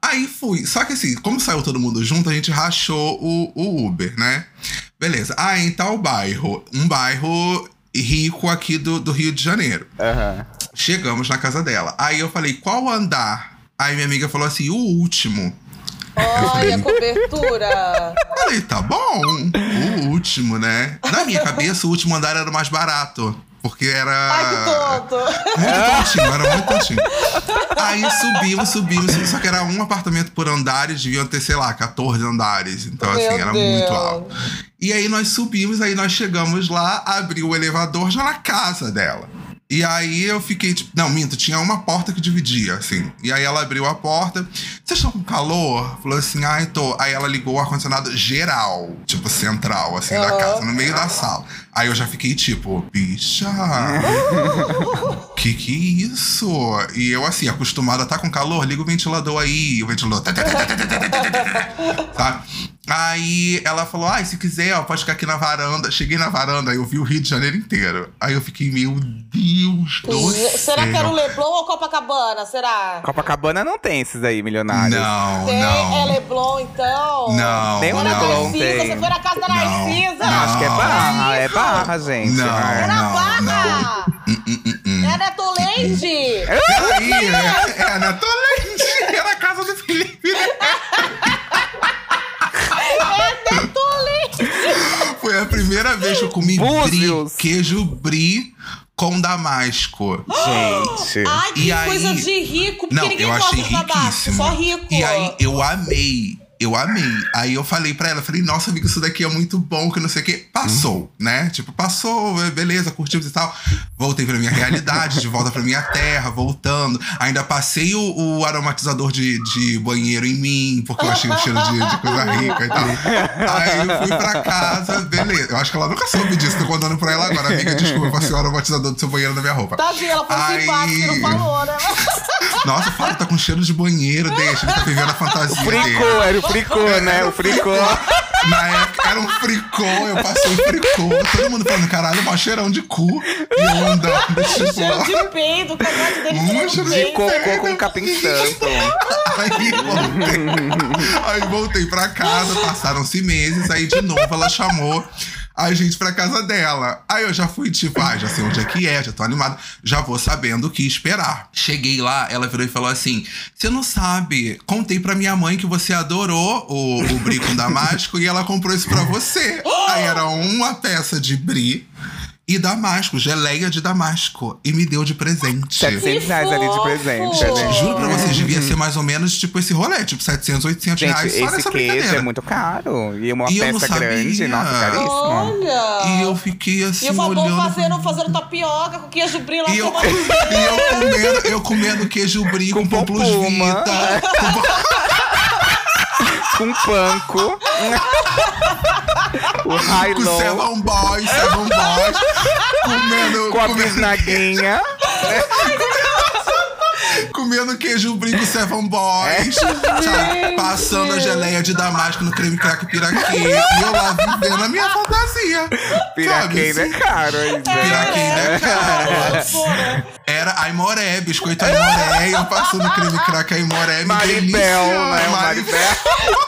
Aí fui. Só que assim, como saiu todo mundo junto, a gente rachou o, o Uber, né? Beleza. Ah, em tal bairro. Um bairro rico aqui do, do Rio de Janeiro. Aham. Chegamos na casa dela. Aí eu falei, qual andar? Aí minha amiga falou assim, o último. Olha a cobertura. Falei, tá bom, o último, né? Na minha cabeça, o último andar era o mais barato. Porque era. Ai, que tonto. Muito tontinho, era muito tontinho. Aí subimos, subimos, só que era um apartamento por andares, deviam ter, sei lá, 14 andares. Então, assim, Meu era Deus. muito alto. E aí nós subimos, aí nós chegamos lá, abriu o elevador já na casa dela. E aí eu fiquei, tipo, não, minto, tinha uma porta que dividia, assim. E aí ela abriu a porta. Vocês estão com calor? Falou assim, ai, tô. Aí ela ligou o ar-condicionado geral, tipo, central, assim, da Aham. casa, no meio da sala. Aí eu já fiquei, tipo, bicha. Que que é isso? E eu, assim, acostumado a estar com calor, liga o ventilador aí. O ventilador. Tá? Aí ela falou: ai, se quiser, ó, pode ficar aqui na varanda. Cheguei na varanda, aí eu vi o Rio de Janeiro inteiro. Aí eu fiquei, meu Deus do céu. Será que era o Leblon ou Copacabana? Será? Copacabana não tem esses aí, milionários. Não, Tem, é não. Leblon, então? Não, Nem o não. Leblon tem. você foi na casa da Não, Narcisa? não. Acho que é barra, é barra, gente. Não. É. Era Não, Barra! Hum, É Neto Leite! Aí, é, é na Tolente. Era a casa do Felipe. né? Neto Leite! Foi a primeira vez que eu comi brie, queijo brie com damasco. Gente. Ai, que E aí- coisa de rico, porque Não, ninguém eu gosta achei de tabasco, riquíssimo. só rico. E aí eu amei. Eu amei. Aí eu falei pra ela, falei, nossa, amiga, isso daqui é muito bom, que não sei o quê. Passou, né? Tipo, passou, beleza, curtimos e tal. Voltei pra minha realidade, de volta pra minha terra, voltando. Ainda passei o, o aromatizador de, de banheiro em mim, porque eu achei o cheiro de, de coisa rica e tal. Aí eu fui pra casa, beleza. Eu acho que ela nunca soube disso, tô contando pra ela agora. Amiga, desculpa, eu passei o aromatizador do seu banheiro na minha roupa. Tadinha, ela foi Aí- simpática não falou, né? Nossa, fala, tá com cheiro de banheiro, deixa, ele tá vivendo a fantasia dele. Fricô, era o fricô, né? O fricô. Na época era um fricô, eu passei fricô. Todo mundo falando, caralho, mó cheirão de cu. E eu andando, tipo, Cheiro de peido, cagado dele cheiro de peido. Cocô com capim santo. Aí voltei. Aí voltei pra casa, passaram-se meses, aí de novo ela chamou a gente pra casa dela. Aí eu já fui, tipo, ah, já sei onde é que é, já tô animado, já vou sabendo o que esperar. Cheguei lá, ela virou e falou assim: Você não sabe, contei pra minha mãe que você adorou o, o brie com damasco e ela comprou isso pra você. Aí era uma peça de brie. E damasco, geleia de damasco. E me deu de presente. 700 reais ali de presente. gente. Juro pra vocês, devia ser mais ou menos tipo esse rolê, tipo 700, 800 Gente, reais só esse nessa queijo é muito caro. E uma E eu não peça sabia. grande, nossa, caríssimo. Olha! E eu fiquei assim, E o Fabão olhando... fazendo, fazendo tapioca com queijo brie lá E eu, e eu comendo, eu comendo queijo brie com, Com pão plus vita. Com panko. o high Com low. Seven Boys, Seven Boys. Comendo, Com a comendo, bisnaguinha. comendo queijo brie com Seven Boys. sabe? Passando a geleia de damasco no creme crack piraquê. E eu lá vivendo a minha fantasia. Piraquê é caro ainda. Piraquê é caro. Era Aimoré, biscoito Aimoré. Eu passando creme crack Aimoré. Maribel, né? Maribel.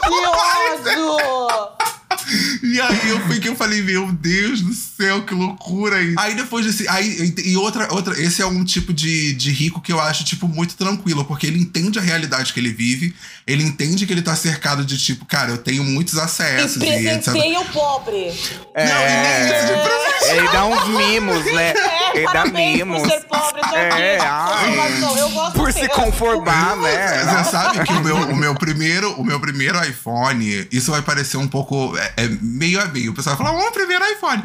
Que ódio! E aí eu fui que eu falei, meu Deus do céu, que loucura isso. Aí depois desse. Aí, e outra, outra. Esse é um tipo de, de rico que eu acho, tipo, muito tranquilo, porque ele entende a realidade que ele vive, ele entende que ele tá cercado de, tipo, cara, eu tenho muitos acessos e presenteia o pobre. Não, e nem isso de. Ele dá uns mimos, né? É, Ele dá mimos. por ser pobre, É, ai. Eu gosto- Por se conformar, né? Você sabe que o meu, o meu primeiro, o meu primeiro iPhone, isso vai parecer um pouco é, é meio a meio. O pessoal vai falar, oh, primeiro iPhone.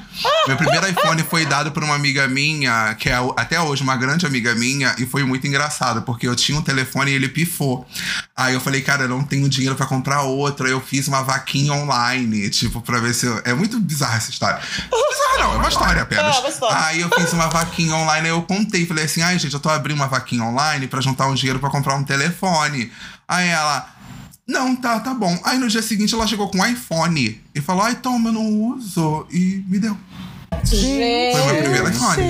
meu primeiro iPhone foi dado por uma amiga minha, que é até hoje uma grande amiga minha, e foi muito engraçado, porque eu tinha um telefone e ele pifou. Aí eu falei, cara, eu não tenho dinheiro pra comprar outro. Aí eu fiz uma vaquinha online, tipo, pra ver se eu. É muito bizarra essa história. Bizarra não, é uma história apenas. É, uma história. Aí eu fiz uma vaquinha online, aí eu contei, falei assim, ai gente, eu tô abrindo uma vaquinha online pra juntar um dinheiro pra comprar um telefone. Aí ela, não, tá, tá bom. Aí no dia seguinte ela chegou com um iPhone e falou, ai toma, eu não uso. E me deu. Gente. Foi meu primeiro iPhone.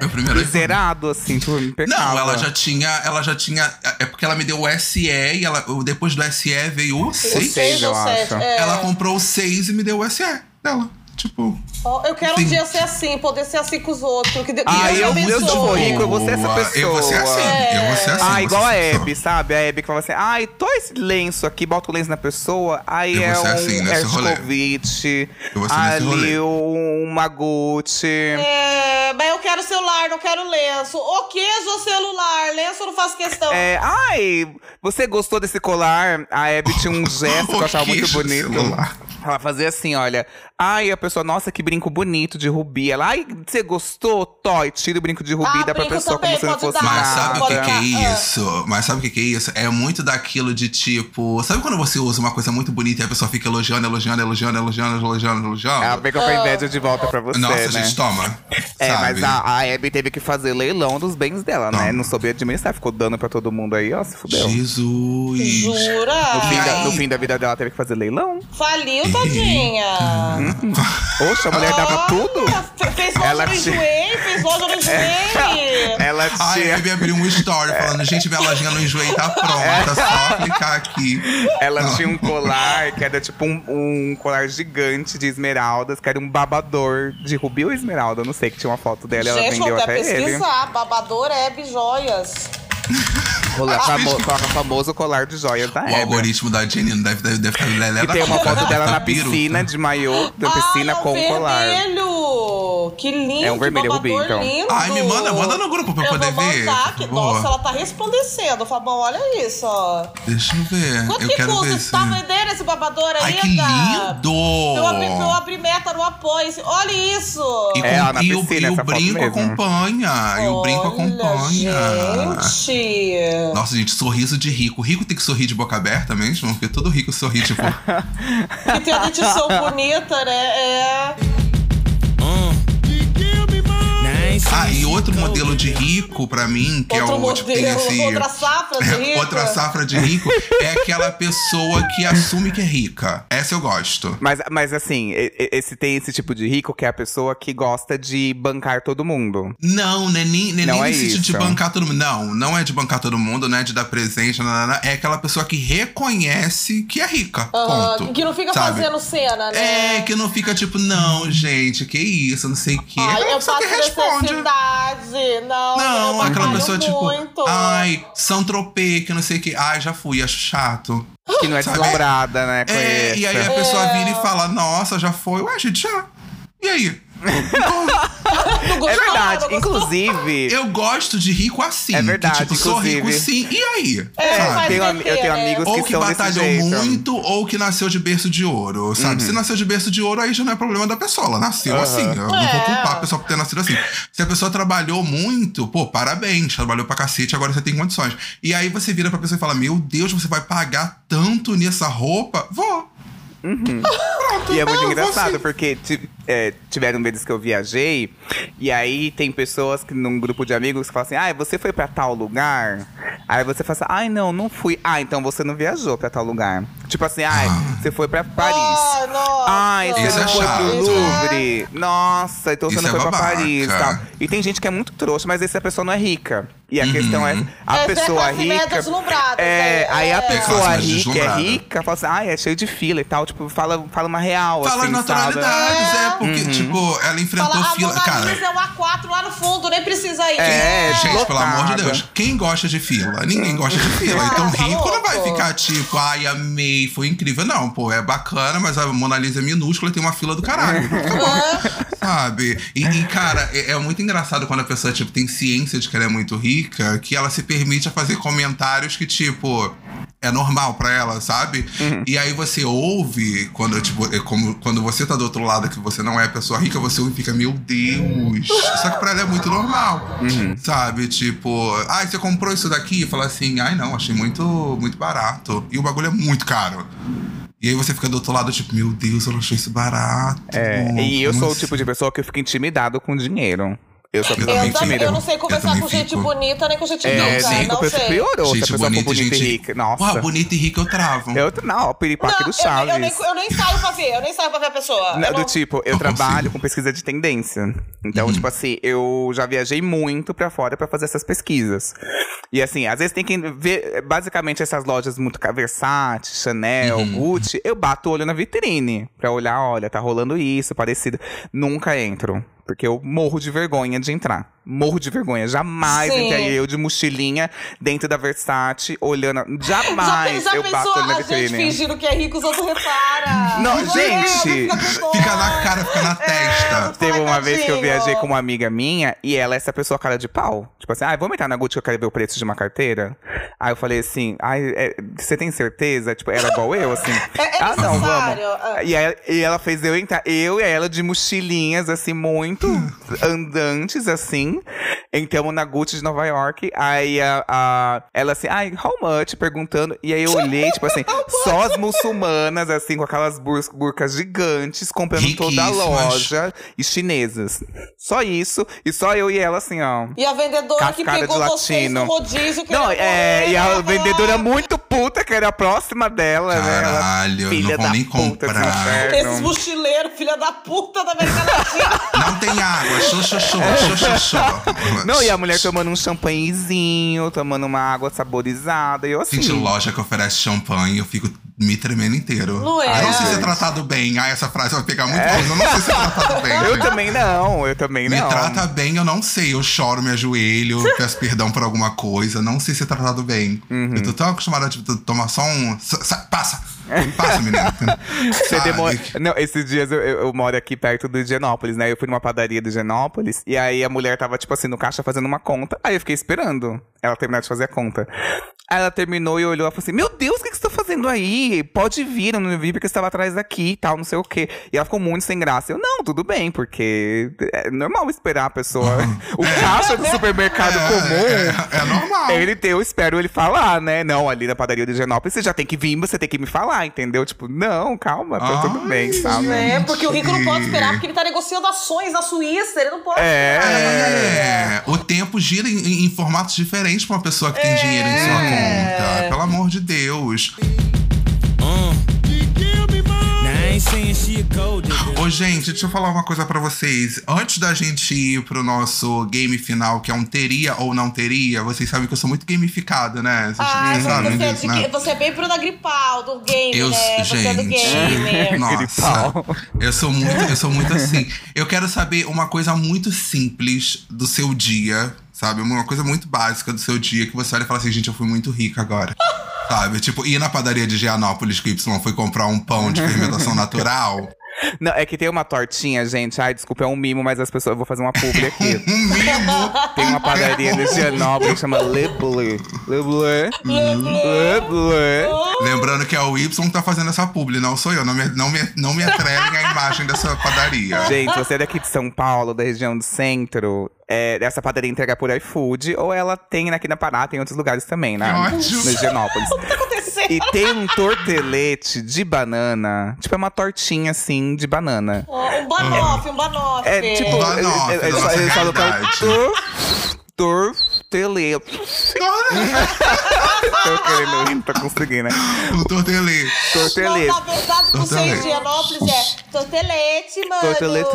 Meu primeiro iPhone. Zerado, assim, tipo, impecável. Não, ela já tinha, ela já tinha, é porque ela me deu o SE e ela, depois do SE veio o O 6. seis, eu acho. é. Ela comprou o 6 e me deu o SE dela. Tipo, Ó, Eu quero um dia ser assim, poder ser assim com os outros. Que Deus Ah, me eu- eu abençoe. sou rico, eu vou ser essa pessoa. Eu vou ser assim, eu vou ser assim. Ah, igual a essa Hebe, sabe? A Hebe que fala assim, ai, tô esse lenço aqui, bota o lenço na pessoa, aí Eu é vou ser um assim, nesse rolê. Erskovic, Eu vou ser nesse rolê. ali um Maguchi. É, mas eu quero celular, não quero lenço. O queijo ou celular? Lenço eu não faço questão. É, ai, você gostou desse colar? A Hebe tinha um gesto que eu achava O muito bonito. celular. Ela fazia assim, olha. Ai, a pessoa, nossa, que brinco bonito de rubi. Ela, ai, você gostou? Toy, tira o brinco de rubi, Ah, dá pra pessoa também como se não fosse dar. Mas sabe o que, que é Ah. isso? Mas sabe o que, que é isso? É muito daquilo de tipo. Sabe quando você usa uma coisa muito bonita e a pessoa fica elogiando, elogiando, elogiando, elogiando, elogiando, elogiando? Ela pegou com a inveja de volta pra você, Nossa, né? gente, toma. É, sabe? mas a, a Abby teve que fazer leilão dos bens dela, né? Toma. Não soube administrar, ficou dando pra todo mundo aí, ó, se fudeu. Jesus. Jura? No fim, da, no fim da vida dela, teve que fazer leilão. Faliu, tadinha. Oxe, a mulher dava tudo. Fe- Fez loja Ela no enjoei, fez loja no enjoei. Ela Ai, tinha, a Abby abriu um story falando, gente, minha lojinha no enjoei tá pronta, É. só clicar aqui. ela Não. tinha um colar que era tipo um, um colar gigante de esmeraldas, que era um babador de rubi ou esmeralda, eu não sei, que tinha uma foto dela e ela Gente, vou vendeu até até ele. pesquisar. Babador Hebe Joias. Colar, famo, colar- famoso colar de joias da O algoritmo da Jenny deve, deve, deve estar lelé E da tem uma foto dela tá na piscina, de maiô, da piscina Ai, é um com colar. vermelho. Que lindo, É um vermelho, que babador rubi, então. lindo. Ai, me manda, manda no grupo pra eu poder vou ver, nossa, ela tá resplandecendo. Fabão, olha isso, ó. Deixa eu ver. Quanto eu que quero custa? ver tá vendendo esse babador Ai, ainda? que lindo! Eu abri, eu abri meta no apoio. Olha isso! E, É, com- na e o, piscina, e o brinco acompanha. E o brinco acompanha. Olha, gente. Nossa, gente, sorriso de rico. Rico tem que sorrir de boca aberta mesmo? Porque todo rico sorri, tipo. Que tem a dentição bonita, né? É. Ah, e outro modelo de rico, pra mim, que Outro é o tipo, tem modelo, esse. outra safra de rico. Outra safra de rico é aquela pessoa que assume que é rica. Essa eu gosto. Mas, mas assim, esse tem esse tipo de rico que é a pessoa que gosta de bancar todo mundo. Não, não é nem, não é Não nem é sentido de isso. bancar todo mundo. Não, não é de bancar todo mundo, não é de dar presente, não, não, não. é aquela pessoa que reconhece que é rica. Aham, ponto. que não fica sabe? fazendo cena, né? É, que não fica tipo, não, gente, que isso, não sei o quê. É Ai, aquela eu passo que responde. Necessidade. Não, Não, eu aquela pessoa tipo, muito. ai, São Tropê, que não sei o que. Ai, já fui, acho chato. Que não é Sabe? deslumbrada, né? É, e aí a pessoa É. vira e fala, nossa, já foi. Ué, gente, já. E aí? Não É verdade. não gostou? Inclusive, Eu gosto de rico assim. É verdade, que, tipo, sou rico inclusive. sim. E aí? É, Sabe? faz tenho, eu tenho né? amigos Ou que que são desse batalhou muito, ou que nasceu de berço de ouro, sabe? Se nasceu de berço de ouro, aí já não é problema da pessoa. Ela nasceu Aham. assim. Eu não vou É. culpar a pessoa por ter nascido assim. Se a pessoa trabalhou muito, pô, parabéns. Trabalhou pra cacete, agora você tem condições. E aí você vira pra pessoa e fala: Meu Deus, você vai pagar tanto nessa roupa? Vou. E é muito Não, engraçado, você- porque é, tiveram vezes que eu viajei, e aí tem pessoas que num grupo de amigos que falam assim, ah, você foi pra tal lugar? Aí você fala assim, ai não, não fui. Ah, então você não viajou pra tal lugar. Tipo assim, ai, você foi pra Paris. Ai, nossa. Ai, você Isso não é foi chato. pro Louvre. Nossa, então você Isso não é foi pra babaca. Paris e tal. E tem gente que é muito trouxa, mas essa pessoa não é rica. E a questão é, a Essa é pessoa classe média rica. deslumbrada, É, né? aí a É. pessoa rica é rica, fala assim, ai, é cheio de fila e tal. Tipo, fala, fala uma real. Fala assim, naturalidades, sabe? é, porque, tipo, ela enfrentou Fala, a fila. Mona Cara, Lisa é um A4 lá no fundo, nem precisa ir. É, Gente, pelo amor de lotada. Deus, quem gosta de fila? Ninguém gosta de fila. Ah, Então, tá rico não vai louco. ficar tipo, ai, amei, foi incrível. Não, pô, é bacana, mas a Mona Lisa é minúscula e tem uma fila do caralho. Tá bom. Sabe? E, e, cara, é, é muito engraçado quando a pessoa, tipo, tem ciência de que ela é muito rica, que ela se permite a fazer comentários que, tipo, é normal pra ela, sabe? E aí você ouve, quando, tipo, é como, quando você tá do outro lado, que você não é a pessoa rica, você ouve e fica, meu Deus. Só que pra ela é muito normal. Sabe? Tipo, ai, você comprou isso daqui? E fala assim, ai não, achei muito, muito barato. E o bagulho é muito caro. E aí você fica do outro lado, tipo, meu Deus, eu não achei isso barato. É, e eu sou o assim? tipo de pessoa que eu fico intimidado com dinheiro. Eu sou a pessoa Eu que Eu, eu não sei Eu conversar com gente fico. bonita nem com gente É, rica. sim, com não pessoa sei. piorou. Se a Gente pessoa for bonita e bonita e gente rica. Nossa. Porra, bonita e rica eu travo. Eu, não, o piripaque Não, do eu, Chaves. eu, nem, eu nem saio pra ver, eu nem saio pra ver a pessoa. Não, Eu do não- tipo, eu trabalho consigo. com pesquisa de tendência. Então, Uhum. tipo assim, eu já viajei muito pra fora pra fazer essas pesquisas. E assim, às vezes tem que ver, basicamente, essas lojas muito Versace, Chanel, Uhum. Gucci, eu bato o olho na vitrine pra olhar, olha, tá rolando isso, parecido. Nunca entro. Porque eu morro de vergonha de entrar. Morro de vergonha. Jamais Sim. entraria eu de mochilinha dentro da Versace, olhando. Já, Jamais já eu pensou bato na a gente vitrine. fingindo que é rico, os outros reparam? Não, É, gente, fica Fica na cara, fica na testa. Teve uma vez que eu viajei com uma amiga minha e ela é essa pessoa cara de pau. Tipo assim, ah, vamos entrar na Gucci que eu quero ver o preço de uma carteira? Aí eu falei assim, ai, é, você tem certeza? Tipo, ela é igual eu, assim. É- é ah, não, vamos. ah. E, aí- e ela fez eu entrar, eu e ela de mochilinhas, assim, muito andantes, assim. Entramos na Gucci de Nova York. Aí a, a- ela assim, ai, how much? Perguntando. E aí eu olhei, tipo assim, só as muçulmanas, assim, com aquelas bur- burcas gigantes, comprando toda a loja. E chinesas. Só isso. E só eu e ela, assim, ó. E a vendedora que pegou vocês latino. no rodízio. Não, querendo é, correr, e a vendedora muito puta, que era próxima dela, né? Caralho, filha não vou da nem puta desse comprar. Esses mochileiros, filha da puta da América Latina. Não tem água, xô, xô, xô, xô, xô, xô. Não, e a mulher tomando um champanhezinho, tomando uma água saborizada. E eu assim. Gente, loja que oferece champanhe, eu fico me tremendo inteiro. É? Ah, não sei ser Gente. tratado bem. Ah, essa frase vai pegar muito longe. Eu não sei ser tratado bem. Eu também não, eu também Me não. trata bem, eu não sei. Eu choro, me ajoelho, peço perdão por alguma coisa. Não sei ser tratado bem. Uhum. Eu tô tão acostumada a tipo, tomar só um. sa- sa- passa! Passa, menina. Você demora... Não, esses dias eu, eu- eu moro aqui perto do Higienópolis, né? Eu fui numa padaria do Higienópolis e aí a mulher tava, tipo assim, no caixa fazendo uma conta. Aí eu fiquei esperando ela terminar de fazer a conta. Aí ela terminou e olhou e falou assim: Meu Deus, o que, que você tá fazendo aí? Pode vir, eu não vi porque você estava atrás daqui e tal, não sei o quê. E ela ficou muito sem graça. Eu, não, tudo bem, porque é normal esperar a pessoa. O caixa do supermercado comum. É, é normal. Ele tem, eu espero ele falar, né? Não, ali na padaria de Genópolis você já tem que vir, você tem que me falar, entendeu? Tipo, não, calma, tá tudo bem, sabe? É, porque o rico não pode esperar, porque ele tá negociando ações na Suíça, ele não pode. É. É, o tempo gira em, em formatos diferentes pra uma pessoa que tem dinheiro em sua conta. Pelo amor de Deus. Ô, gente, deixa eu falar uma coisa pra vocês. Antes da gente ir pro nosso game final, que é um teria ou não teria, vocês sabem que eu sou muito gamificado, né? Vocês Ai, sabem você, é disso, de né? você é bem Bruna Gripal, do game, Eu, né? Você é do gente, game. nossa, eu sou muito, eu sou muito assim. Eu quero saber uma coisa muito simples do seu dia, sabe? Uma coisa muito básica do seu dia que você olha e fala assim, gente, eu fui muito rica agora. Sabe? Tipo, ir na padaria de Gianópolis que o Y foi comprar um pão de fermentação natural. Não, é que tem uma tortinha, gente. Ai, desculpa, é um mimo, mas as pessoas. Eu vou fazer uma publi aqui. Um mimo. Tem uma padaria no Gianópolis que chama Le Bleu. Le Bleu. Le Bleu. Lembrando que é o Y que tá fazendo essa publi, não sou eu. Não me, não me, não me atrevem a imagem dessa padaria. Gente, você é daqui de São Paulo, da região do centro, é, essa padaria entrega por iFood, ou ela tem aqui na Pará, tem em outros lugares também, né? Ótimo. No Higienópolis. O que tá acontecendo? E tem um tortelete de banana. Tipo, é uma tortinha assim de banana. Ó, Um banoff, um banoff. É tipo. Um banoffee eu- eu- da eu- nossa eu falo que é realidade. o tor- tortelete. Tô querendo rir, não tô conseguindo, né? o tortelete. Não, Tortelete. na verdade, pro Tortelete. seis Gianópolis é tortelete, mano. Tortelete.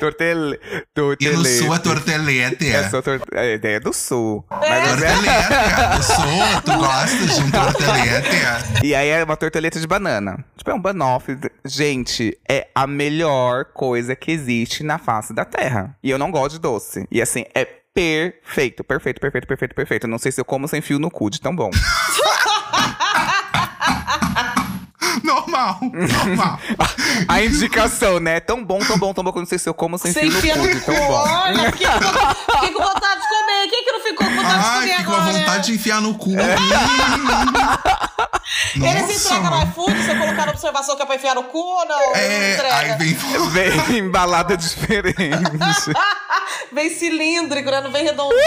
Tortel... E Tortelete. no sul é tortelete. É, só tor... é, ideia do sul. Mas é- Tortelete. Eu sou, tu gosta de um tortelete? E aí é uma torteleta de banana. Tipo, é um banoffee. Gente, é a melhor coisa que existe na face da Terra. E eu não gosto de doce. E assim, é perfeito, perfeito, perfeito, perfeito, perfeito. Não sei se eu como sem fio no cu de tão bom. Normal, normal. A indicação, né? Tão bom, tão bom, tão bom que eu não sei se eu como sem, fio no cu no de cu. tão bom. Olha, fiquei com, com vontade de comer. Quem que não ficou com vontade de Ai, comer fiquei com agora? vontade de enfiar no cu. É. Eles entregam no iFood, se eu colocar na observação que é pra enfiar no cu ou não? É, aí vem. Vem embalada diferente. Vem cilíndrico, né? Não vem redondinho.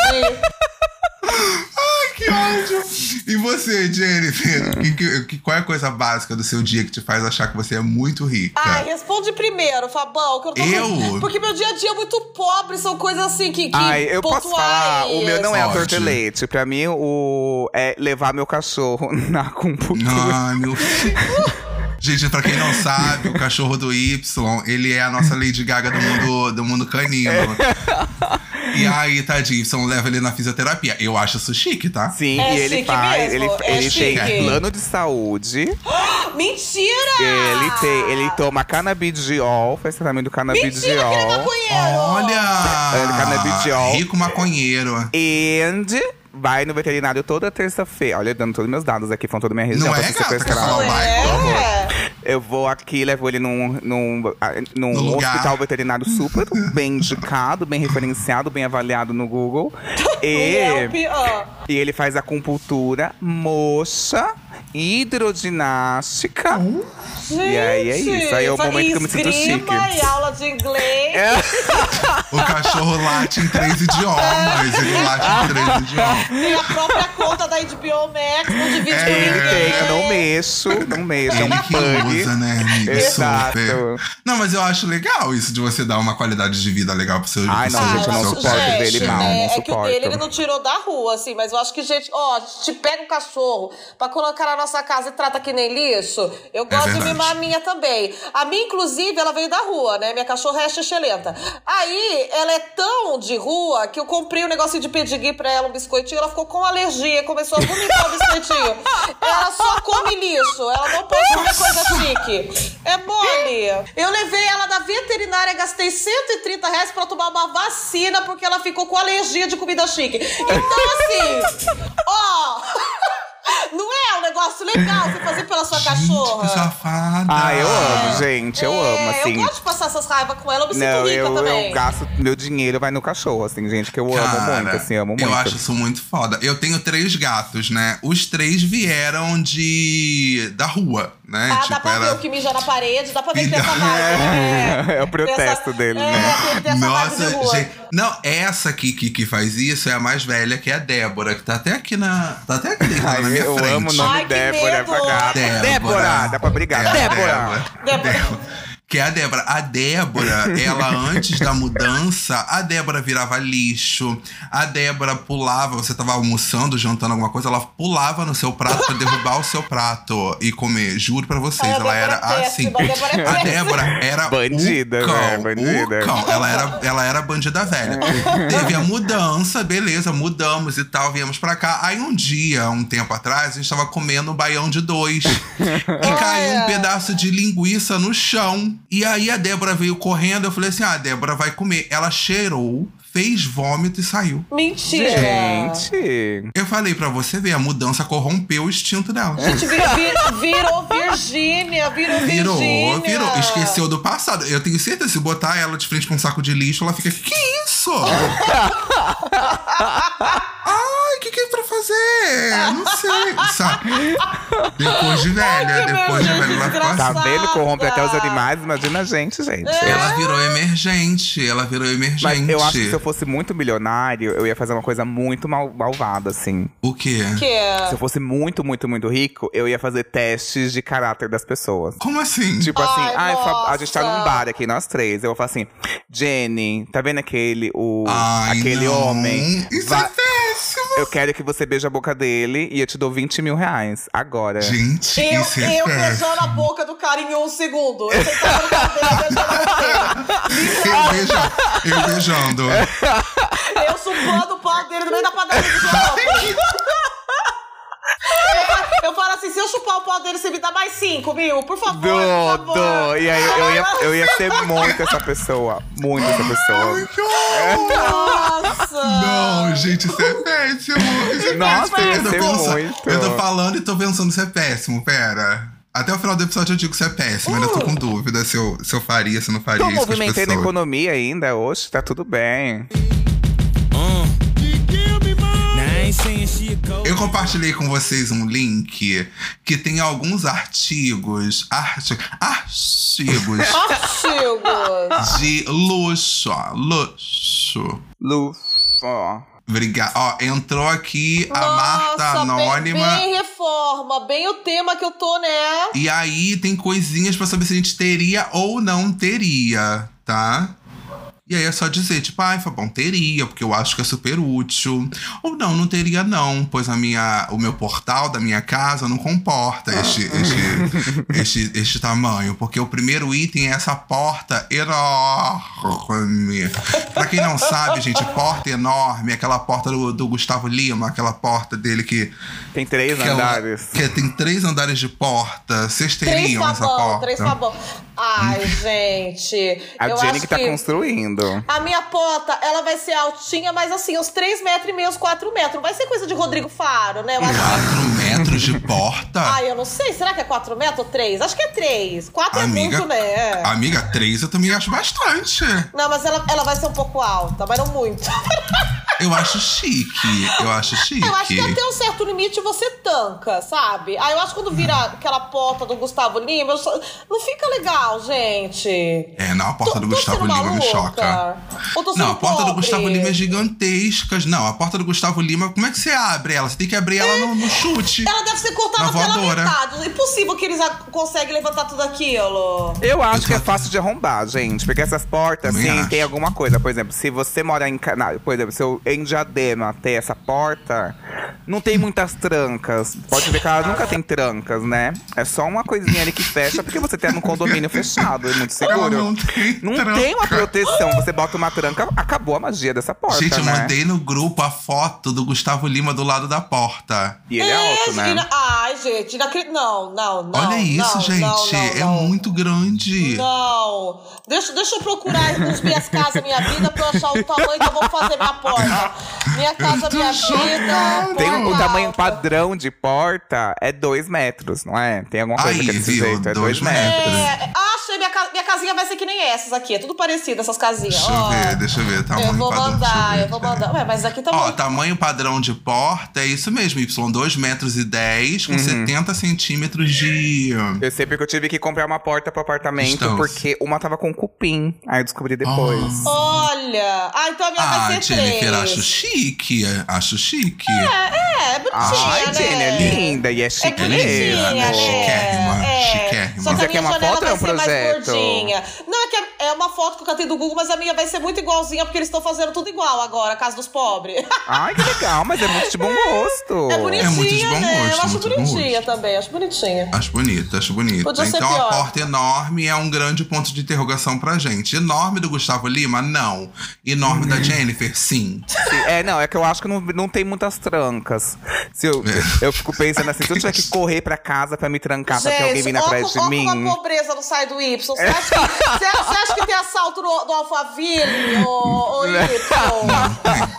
Ai, que ódio. E você, Jennifer? Que- que- que- qual é a coisa básica do seu dia que te faz achar que você é muito rica? Ai, responde primeiro, Fabão. Que eu tô Eu? Porque meu dia a dia é muito pobre, são coisas assim que. que Ai, eu posso pontuais. falar, o meu não é a Pode. tortelete. Pra mim, o é levar meu cachorro na acupuntura. Ai, meu filho. Gente, pra quem não sabe, o cachorro do Y, ele é a nossa Lady Gaga do mundo, do mundo canino. E aí, tadinho, Y leva ele na fisioterapia. Eu acho isso chique, tá? Sim, É e ele faz, mesmo, ele, é ele tem plano de saúde. Mentira! Ele tem, ele toma canabidiol, faz tratamento do Mentira, que ele é canabidiol. maconheiro! Olha! Canabidiol. Rico maconheiro. And vai no veterinário toda terça-feira. Olha, dando todos os meus dados aqui, foram toda a minha região Não pra é, gata? sequestrar. É. Eu vou aqui, levo ele num, num, num No lugar. hospital veterinário super bem indicado, bem referenciado, bem avaliado no Google. E, e ele faz acupuntura, moxa, hidroginástica. Gente, E aí é isso, aí é o momento que eu me sinto chique. e aula de inglês. É. O cachorro late em três idiomas. Ele late em três idiomas. Tem a própria conta da HBO Max, não divide É. com Ele ninguém. tem, eu não mexo, não mexo, é um Ele que pug. usa, né, amiga? Exato. Super. Não, mas eu acho legal isso de você dar uma qualidade de vida legal pro seu Ai, pro não, seu- gente, eu não suporto pet. ver ele mal, não né? É que o dele ele não tirou da rua, assim, mas eu acho que, gente, ó, a gente pega um cachorro pra colocar na nossa casa e trata que nem lixo. Eu gosto de verdade. mimar a minha também. A minha, inclusive, ela veio da rua, né? Minha cachorra é xixelenta. Aí, ela é tão de rua que eu comprei um negocinho de pedigree pra ela, um biscoitinho, ela ficou com alergia, começou a vomitar o biscoitinho. Ela só come lixo, ela não pode comer coisa chique. É mole. Eu levei ela na veterinária, gastei 130 reais pra tomar uma vacina porque ela ficou com alergia de comida chique. Então, assim, ó. Não é um negócio legal você fazer pela sua Gente, cachorra? que safada. Ah, eu amo, gente. Eu É, amo, assim. Eu gosto de passar essas raivas com ela, eu me sinto Não, rica eu, também. eu gasto meu dinheiro, vai no cachorro, assim, gente, que eu amo Cara, muito, assim, amo muito. Eu acho isso muito foda. Eu tenho três gatos, né? Os três vieram de. da rua, né? Ah, tipo, dá pra ver o que mija na parede, dá pra ver que tem essa vibe. É o protesto Essa- dele, é, né? tem- tem essa vibe Nossa, gente. Não, essa aqui que, que faz isso é a mais velha, que é a Débora, que tá até aqui na. Tá até aqui Ai, na minha eu frente. amo o nome Ai, Débora, é medo. pra gato. Débora, dá pra brigar. É a Débora. Débora. Que é a Débora. A Débora, ela antes da mudança, a Débora virava lixo. A Débora pulava, você tava almoçando, jantando alguma coisa, ela pulava no seu prato pra derrubar o seu prato e comer. Juro pra vocês, ela era é assim. a Débora é A péssima. Débora era Bandida, o cão, né? Bandida. O cão. Ela era, ela era bandida velha. Teve a mudança, beleza, mudamos e tal, viemos pra cá. Aí um dia, um tempo atrás, a gente tava comendo um baião de dois. e caiu um pedaço de linguiça no chão. E aí a Débora veio correndo, eu falei assim: ah, a Débora vai comer. Ela cheirou, fez vômito e saiu. Mentira. Gente. Eu falei pra você ver, a mudança corrompeu o instinto dela. Gente, vir- vir- virou Virgínia, virou Virou, Virgínia. virou. Esqueceu do passado. Eu tenho certeza, se botar ela de frente com um saco de lixo, ela fica. Que isso? Ai, o que, que é pra fazer? Não sei. Sabe? Depois de velha, que depois de velha, ela ficou. Tá vendo? Corrompe até os animais, imagina a gente, gente. Ela virou emergente. Ela virou emergente. Mas eu acho que se eu fosse muito milionário, eu ia fazer uma coisa muito mal, malvada, assim. O quê? Que é? Se eu fosse muito, muito, muito rico, eu ia fazer testes de caráter das pessoas. Como assim? Tipo assim, Ai, Fab- a gente tá num bar aqui, nós três. Eu vou falar assim, Jenny, tá vendo aquele, o, Ai, aquele não. homem? Isso Vai- é péssimo. Eu quero que você beije a boca dele e eu te dou 20 mil reais. Agora. Gente, Eu, isso é eu beijando a boca do cara em um segundo. Eu sentava no cabelo, beijando a boca. Eu beijando. Eu beijando. Eu chupando o pau dele no meio da padaria do. Eu falo- Eu assim, se eu chupar o pau dele, você me dá mais cinco mil, por favor, por Dou, favor. dou. E aí eu, eu ia, eu ia ser muito essa pessoa. Muito essa pessoa. Que. Nossa! Não, gente, isso é péssimo. Isso é Nossa, péssimo. ia Eu tô muito. Eu tô falando e tô pensando se é péssimo, pera. Até o final do episódio eu digo se é péssimo. Ainda tô com dúvida se eu, se eu faria, se não faria Tô isso com as movimentando a economia ainda hoje, tá tudo bem. Eu compartilhei com vocês um link que tem alguns artigos, arti artigos Artigos. de luxo, ó, luxo. Lu. Ó. Obrigado. Ó, entrou aqui a Marta Nossa, Anônima. Bem, bem reforma, bem o tema que eu tô, né? E aí tem coisinhas pra saber se a gente teria ou não teria, tá? E aí é só dizer, tipo, ai, Fabão, teria, porque eu acho que é super útil. Ou não, não teria não, pois a minha, o meu portal da minha casa não comporta este, este, este, este tamanho. Porque o primeiro item é essa porta enorme. Pra quem não sabe, gente, porta enorme, aquela porta do, do Gustavo Lima, aquela porta dele que Tem três que, ela- andares. que tem três andares de porta. Vocês Três teriam essa Fabão, porta? três Fabão. Ai, gente. A eu Jenny acho que tá construindo. A minha porta, ela vai ser altinha, mas assim, uns 3 metros e meio, uns 4 metros. Não vai ser coisa de Rodrigo Faro, né? Eu acho que... Quatro metros de porta? Ai, eu não sei. Será que é 4 metros ou 3? Acho que é 3. 4 é muito, né? amiga, três eu também acho bastante. Não, mas ela, ela vai ser um pouco alta, mas não muito. Eu acho chique. Eu acho chique. Eu acho que até um certo limite você tanca, sabe? Aí eu acho que quando vira aquela porta do Gustavo Lima, eu só- não fica legal, gente. É, não, a porta Tô- do Gustavo Lima me choca. Não, a porta do pobre? Gustavo Lima é gigantesca. Não, a porta do Gustavo Lima, como é que você abre ela? Você tem que abrir ela no, no chute. Ela deve ser cortada Na pela voadora. metade. Impossível que eles a- conseguem levantar tudo aquilo. Eu acho que é fácil de arrombar, gente. Porque essas portas, Também assim, acho. tem alguma coisa. Por exemplo, se você mora em. Por exemplo, se eu em Diadema ter essa porta, não tem muitas trancas. Pode ver que ela nunca tem trancas, né? É só uma coisinha ali que fecha, porque você tem um condomínio fechado, é muito seguro. Ela não tem Não tranca. tem uma proteção. Você bota uma tranca, acabou a magia dessa porta, Gente, eu né? mandei no grupo a foto do Gustavo Lima do lado da porta. E ele é alto, né? Ai, gente, não, não, não. Olha isso, não, gente. não, não, é não. muito grande. Não. Deixa, deixa eu procurar nas minhas casas, minha vida, pra eu achar o tamanho que eu vou fazer minha porta. Minha casa, minha chocada. vida. Tem o tamanho padrão de porta é 2 metros, não é? Tem alguma coisa Aí, que é desse viu? jeito, é Dois 2 metros. É, achei, minha, ca- minha casinha vai ser que nem essas aqui. É tudo parecido, essas casinhas. Deixa eu Ó, ver, deixa eu ver. Tamanho Eu vou padrão, mandar, ver. eu vou mandar. Ué, mas aqui tá Ó, tamanho padrão de porta é isso mesmo, Y, 2 metros e 10 Uhum. com 70 centímetros de. Eu sei porque eu tive que comprar uma porta pro apartamento, Distância. porque uma tava com cupim. Aí eu descobri depois. Olha! Ah, então a minha Ah, vai ser Jennifer, três. acho chique. Acho chique. É, é bonitinha, Ai, né? Jenny, é linda e é É chique bonitinha, mesmo. né? Chiquérrima, É. chiquérrima. Só que é que é minha uma foto ou é um projeto? Não, é que é- é uma foto que eu catei do Google, mas a minha vai ser muito igualzinha, porque eles estão fazendo tudo igual agora, a casa dos pobres. Ai, que legal, mas é muito de bom gosto. É bonitinha, muito de bom né? gosto, eu acho bonitinha também, acho bonitinha. Acho bonito, acho bonito. Podia ser então a porta enorme é um grande ponto de interrogação pra gente. Enorme do Gustavo Lima? Não. Enorme da Jennifer? Sim. É, não, é que eu acho que não, não tem muitas trancas. Se eu, É. eu fico pensando assim, se eu tiver que correr pra casa pra me trancar, pra ter alguém vindo atrás de mim. como a pobreza não sai do Y. Você acha que, você acha- acha que tem assalto no, no Alphaville, ô, Y?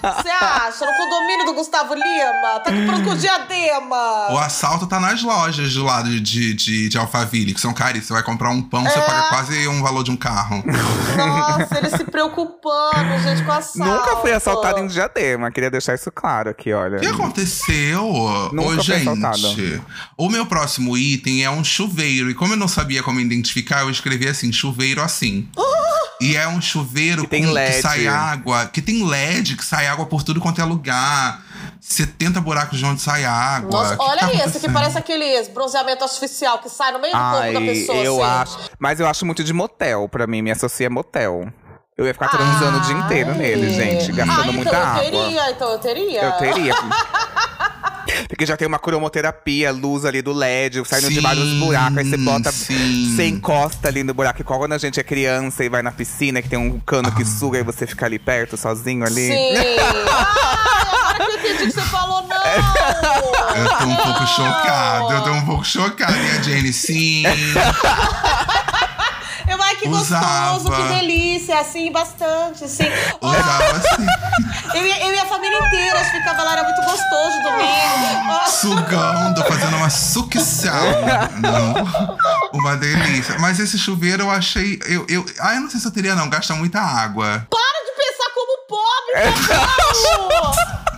Você acha? No condomínio do Gustavo Lima? Tá comprando com diadema. O assalto tá nas lojas do lado de, de, de Alphaville, que são caríssimas. Você vai comprar um pão, você É. paga quase um valor de um carro. Nossa, ele se preocupando, gente, com assalto. Nunca fui assaltado em diadema, queria deixar isso claro aqui, olha. O que aconteceu? Nunca Ô, fui gente, assaltado. o meu próximo item é um chuveiro. E como eu não sabia como identificar, eu escrevi assim, chuveiro assim. E é um chuveiro Que tem com- LED. que sai água, que tem LED, que sai água por tudo quanto é lugar. 70 buracos de onde sai água. Nossa, que olha tá esse, que parece aquele bronzeamento artificial que sai no meio do corpo da pessoa. eu assim. acho. Mas eu acho muito de motel, pra mim, me associa a motel. Eu ia ficar transando o dia inteiro nele, gente, gastando ah, muita então água. Eu teria, então eu teria. Eu teria. Porque já tem uma cromoterapia, luz ali do LED, saindo de Sim, vários buracos. Aí você bota. sim. Você encosta ali no buraco. Igual quando a gente é criança e vai na piscina, que tem um cano Ah. que suga e você fica ali perto, sozinho ali. Sim. Ai, que eu entendi que você falou, não. Eu tô um pouco chocado, eu tô um pouco chocado. E a Jenny, sim. Eu, ai, que Usava. gostoso, que delícia, assim, bastante, assim. Usava assim. eu, e- eu e a família inteira, a gente ficava lá, era muito gostoso domingo. Sugando, fazendo uma sucção. Não, uma delícia. Mas esse chuveiro eu achei. Eu, eu, ah, eu não sei se eu teria, não. Gasta muita água. Para de pensar como pobre!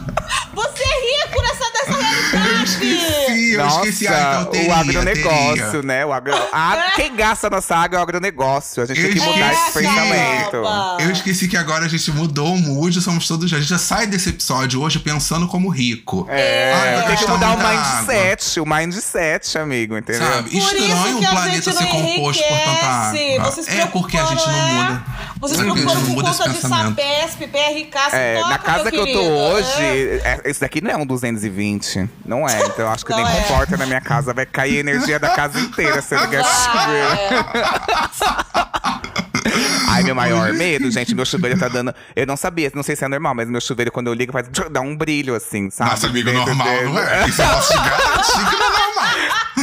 Você é rico nessa dessa realidade! Esqueci, eu Nossa, esqueci. Ah, então eu teria, o agronegócio, teria. né? O agro... a- quem gasta nossa água é o agronegócio. A gente tem que Eu mudar esse esqueci. pensamento. Caramba. Eu esqueci que agora a gente mudou o mood, somos todos. A gente já sai desse episódio hoje pensando como rico. É, Ai, tem que mudar o mindset, o mindset, amigo, entendeu? Sabe? Por isso Estranho que um a planeta ser composto por tanta água. Vocês É porque a gente não preocupando, muda. Vocês não com muda esse conta de pensamento. Sabesp, BRK, se É, na casa que eu tô hoje, é. é, esse daqui não é um 220. Não é. Então eu acho que Não nem é. comporta na minha casa. Vai cair a energia da casa inteira se eu ligar esse chuveiro. Ah, Ai, meu maior medo, gente, meu chuveiro tá dando. Eu não sabia, não sei se é normal, mas meu chuveiro, quando eu ligo, faz dá um brilho assim, sabe? Nossa, amigo, Dentro normal, dele. não é? Isso é normal.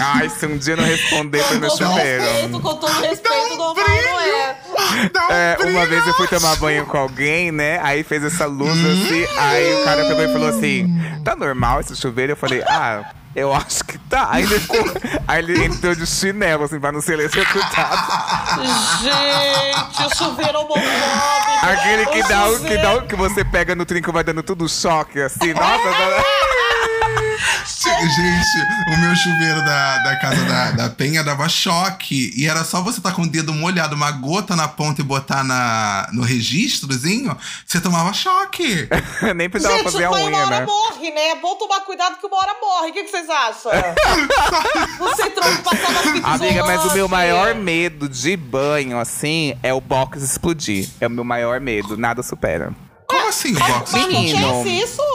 Ai, se um dia não responder pro é. meu Com todo chuveiro. respeito, com todo respeito, normal não é. É, uma vez eu fui tomar banho com alguém, né? Aí fez essa luz assim. Aí o cara pegou e falou assim: tá normal esse chuveiro? Eu falei, ah. Eu acho que tá. Aí ele, ficou, aí ele entrou de chinelo, assim, pra não ser eletrocutado. Gente, o chuveiro homofóbico. Aquele que dá, o, que dá o que você pega no trinco vai dando tudo choque, assim. Nossa, tá- Gente, o meu chuveiro da, da casa da, da Penha dava choque. E era só você estar com o dedo molhado, uma gota na ponta e botar na, no registrozinho, você tomava choque. nem precisava Gente, fazer a mas uma unha, hora né? morre, né? É bom tomar cuidado que uma hora morre. O que, que vocês acham? Na fita Amiga, mas o meu maior medo de banho, assim, é o box explodir. É o meu maior medo, nada supera. Assim o box? Menino,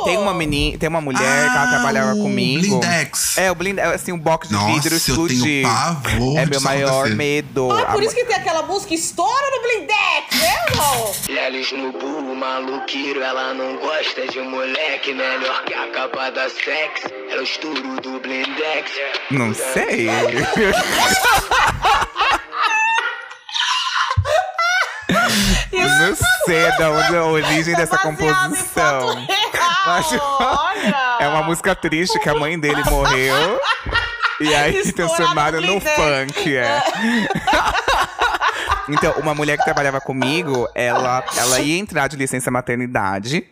tem uma menina, tem uma mulher que ela Ah, trabalhava o comigo. Blindex. É, o blind, é, assim, um box de Nossa, vidro eu explodir. tenho pavor É meu maior acontecer. medo. Ah, por A- isso que tem aquela música Estoura no Blindex, né, irmão? Lelis no burro, maluqueiro, ela não gosta de moleque. Melhor que a capa da sex, é o estouro do blindex. Não sei. Não sei da onde é a origem é dessa composição. Mas-! É uma música triste que a mãe dele morreu. E aí Estourado transformaram no funk, é. Então, uma mulher que trabalhava comigo, ela, ela ia entrar de licença maternidade.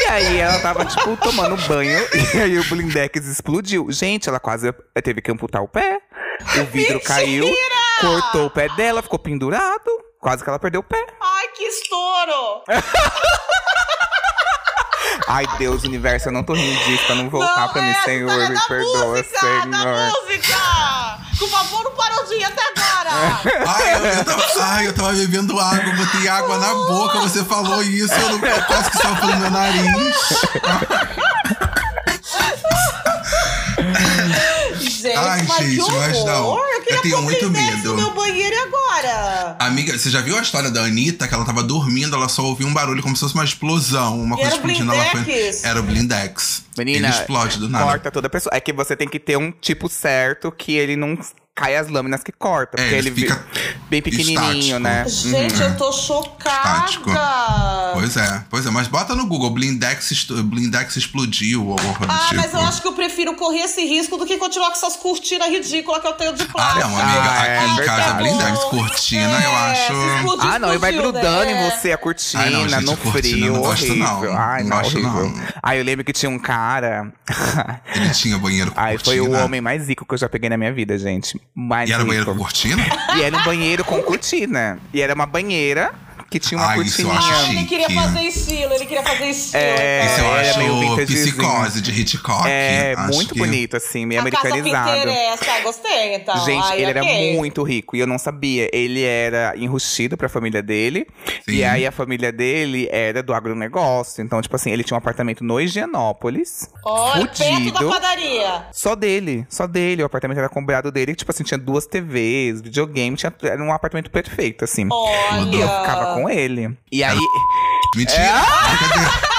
E aí ela tava, tipo, tomando banho. E aí o blindex explodiu. Gente, ela quase teve que amputar o pé. O vidro caiu, cortou o pé dela, ficou pendurado. Quase que ela perdeu o pé. Ai, que estouro! Ai, Deus, universo, eu não tô rindo disso pra não voltar Não, pra mim, é, Senhor. é Me perdoa, música, Senhor. Da música! Por favor, não parou de ir até agora! Ai, eu, eu tava, ai, eu tava bebendo água, botei água na boca, você falou isso, eu, não, eu quase que só pelo meu nariz. Gente, Ai, mas gente, que horror! mas não. Eu queria Eu tenho muito medo. no meu banheiro agora? Amiga, você já viu a história da Anitta? Que ela tava dormindo, ela só ouviu um barulho como se fosse uma explosão, uma E coisa explodindo. Ela Blindex? foi... Era o Blindex. Menina, Ele explode do nada. corta toda a pessoa. É que você tem que ter um tipo certo que ele não cai as lâminas que corta. É, porque ele ele, vi- fica bem pequenininho, estático. né? Gente, eu tô chocada! Estático. Pois é, pois é, mas bota no Google, Blindex, Blindex explodiu ou alguma coisa do Ah, tipo. mas eu acho que eu prefiro correr esse risco do que continuar com essas cortinas ridículas que eu tenho de Ah, plástico. não, amiga, Ah, é aqui em casa. Blindex, cortina, eu É, acho. se explodir, Ah, não, e vai grudando né? em você a cortina, Ai, não, gente, no cortina frio, eu não gosto, horrível. não. Ai, Não não, gosto, horrível. não. Aí eu lembro que tinha um cara. Ele tinha banheiro com Ai, foi cortina. o homem mais rico que eu já peguei na minha vida, gente. Mais E era rico. banheiro com cortina? E era um banheiro com cortina. E era uma banheira que tinha uma eu cortininha. acho Ah, ele queria fazer estilo, ele queria fazer estilo. É, Isso eu era acho meio psicose de Hitchcock. É, Acho muito que- bonito, assim, meio a casa americanizado. interessa, gostei, então. Gente, Ai, ele era ok. muito rico e eu não sabia. Ele era enrustido pra família dele. Sim. E aí a família dele era do agronegócio. Então, tipo assim, ele tinha um apartamento no Higienópolis. Olha, perto da fudido. padaria. Só dele, só dele. O apartamento era comprado dele. Tipo assim, tinha duas TVs, videogame. Tinha, era um apartamento perfeito, assim. Olha. E eu ficava com ele. E aí, Mentira! É?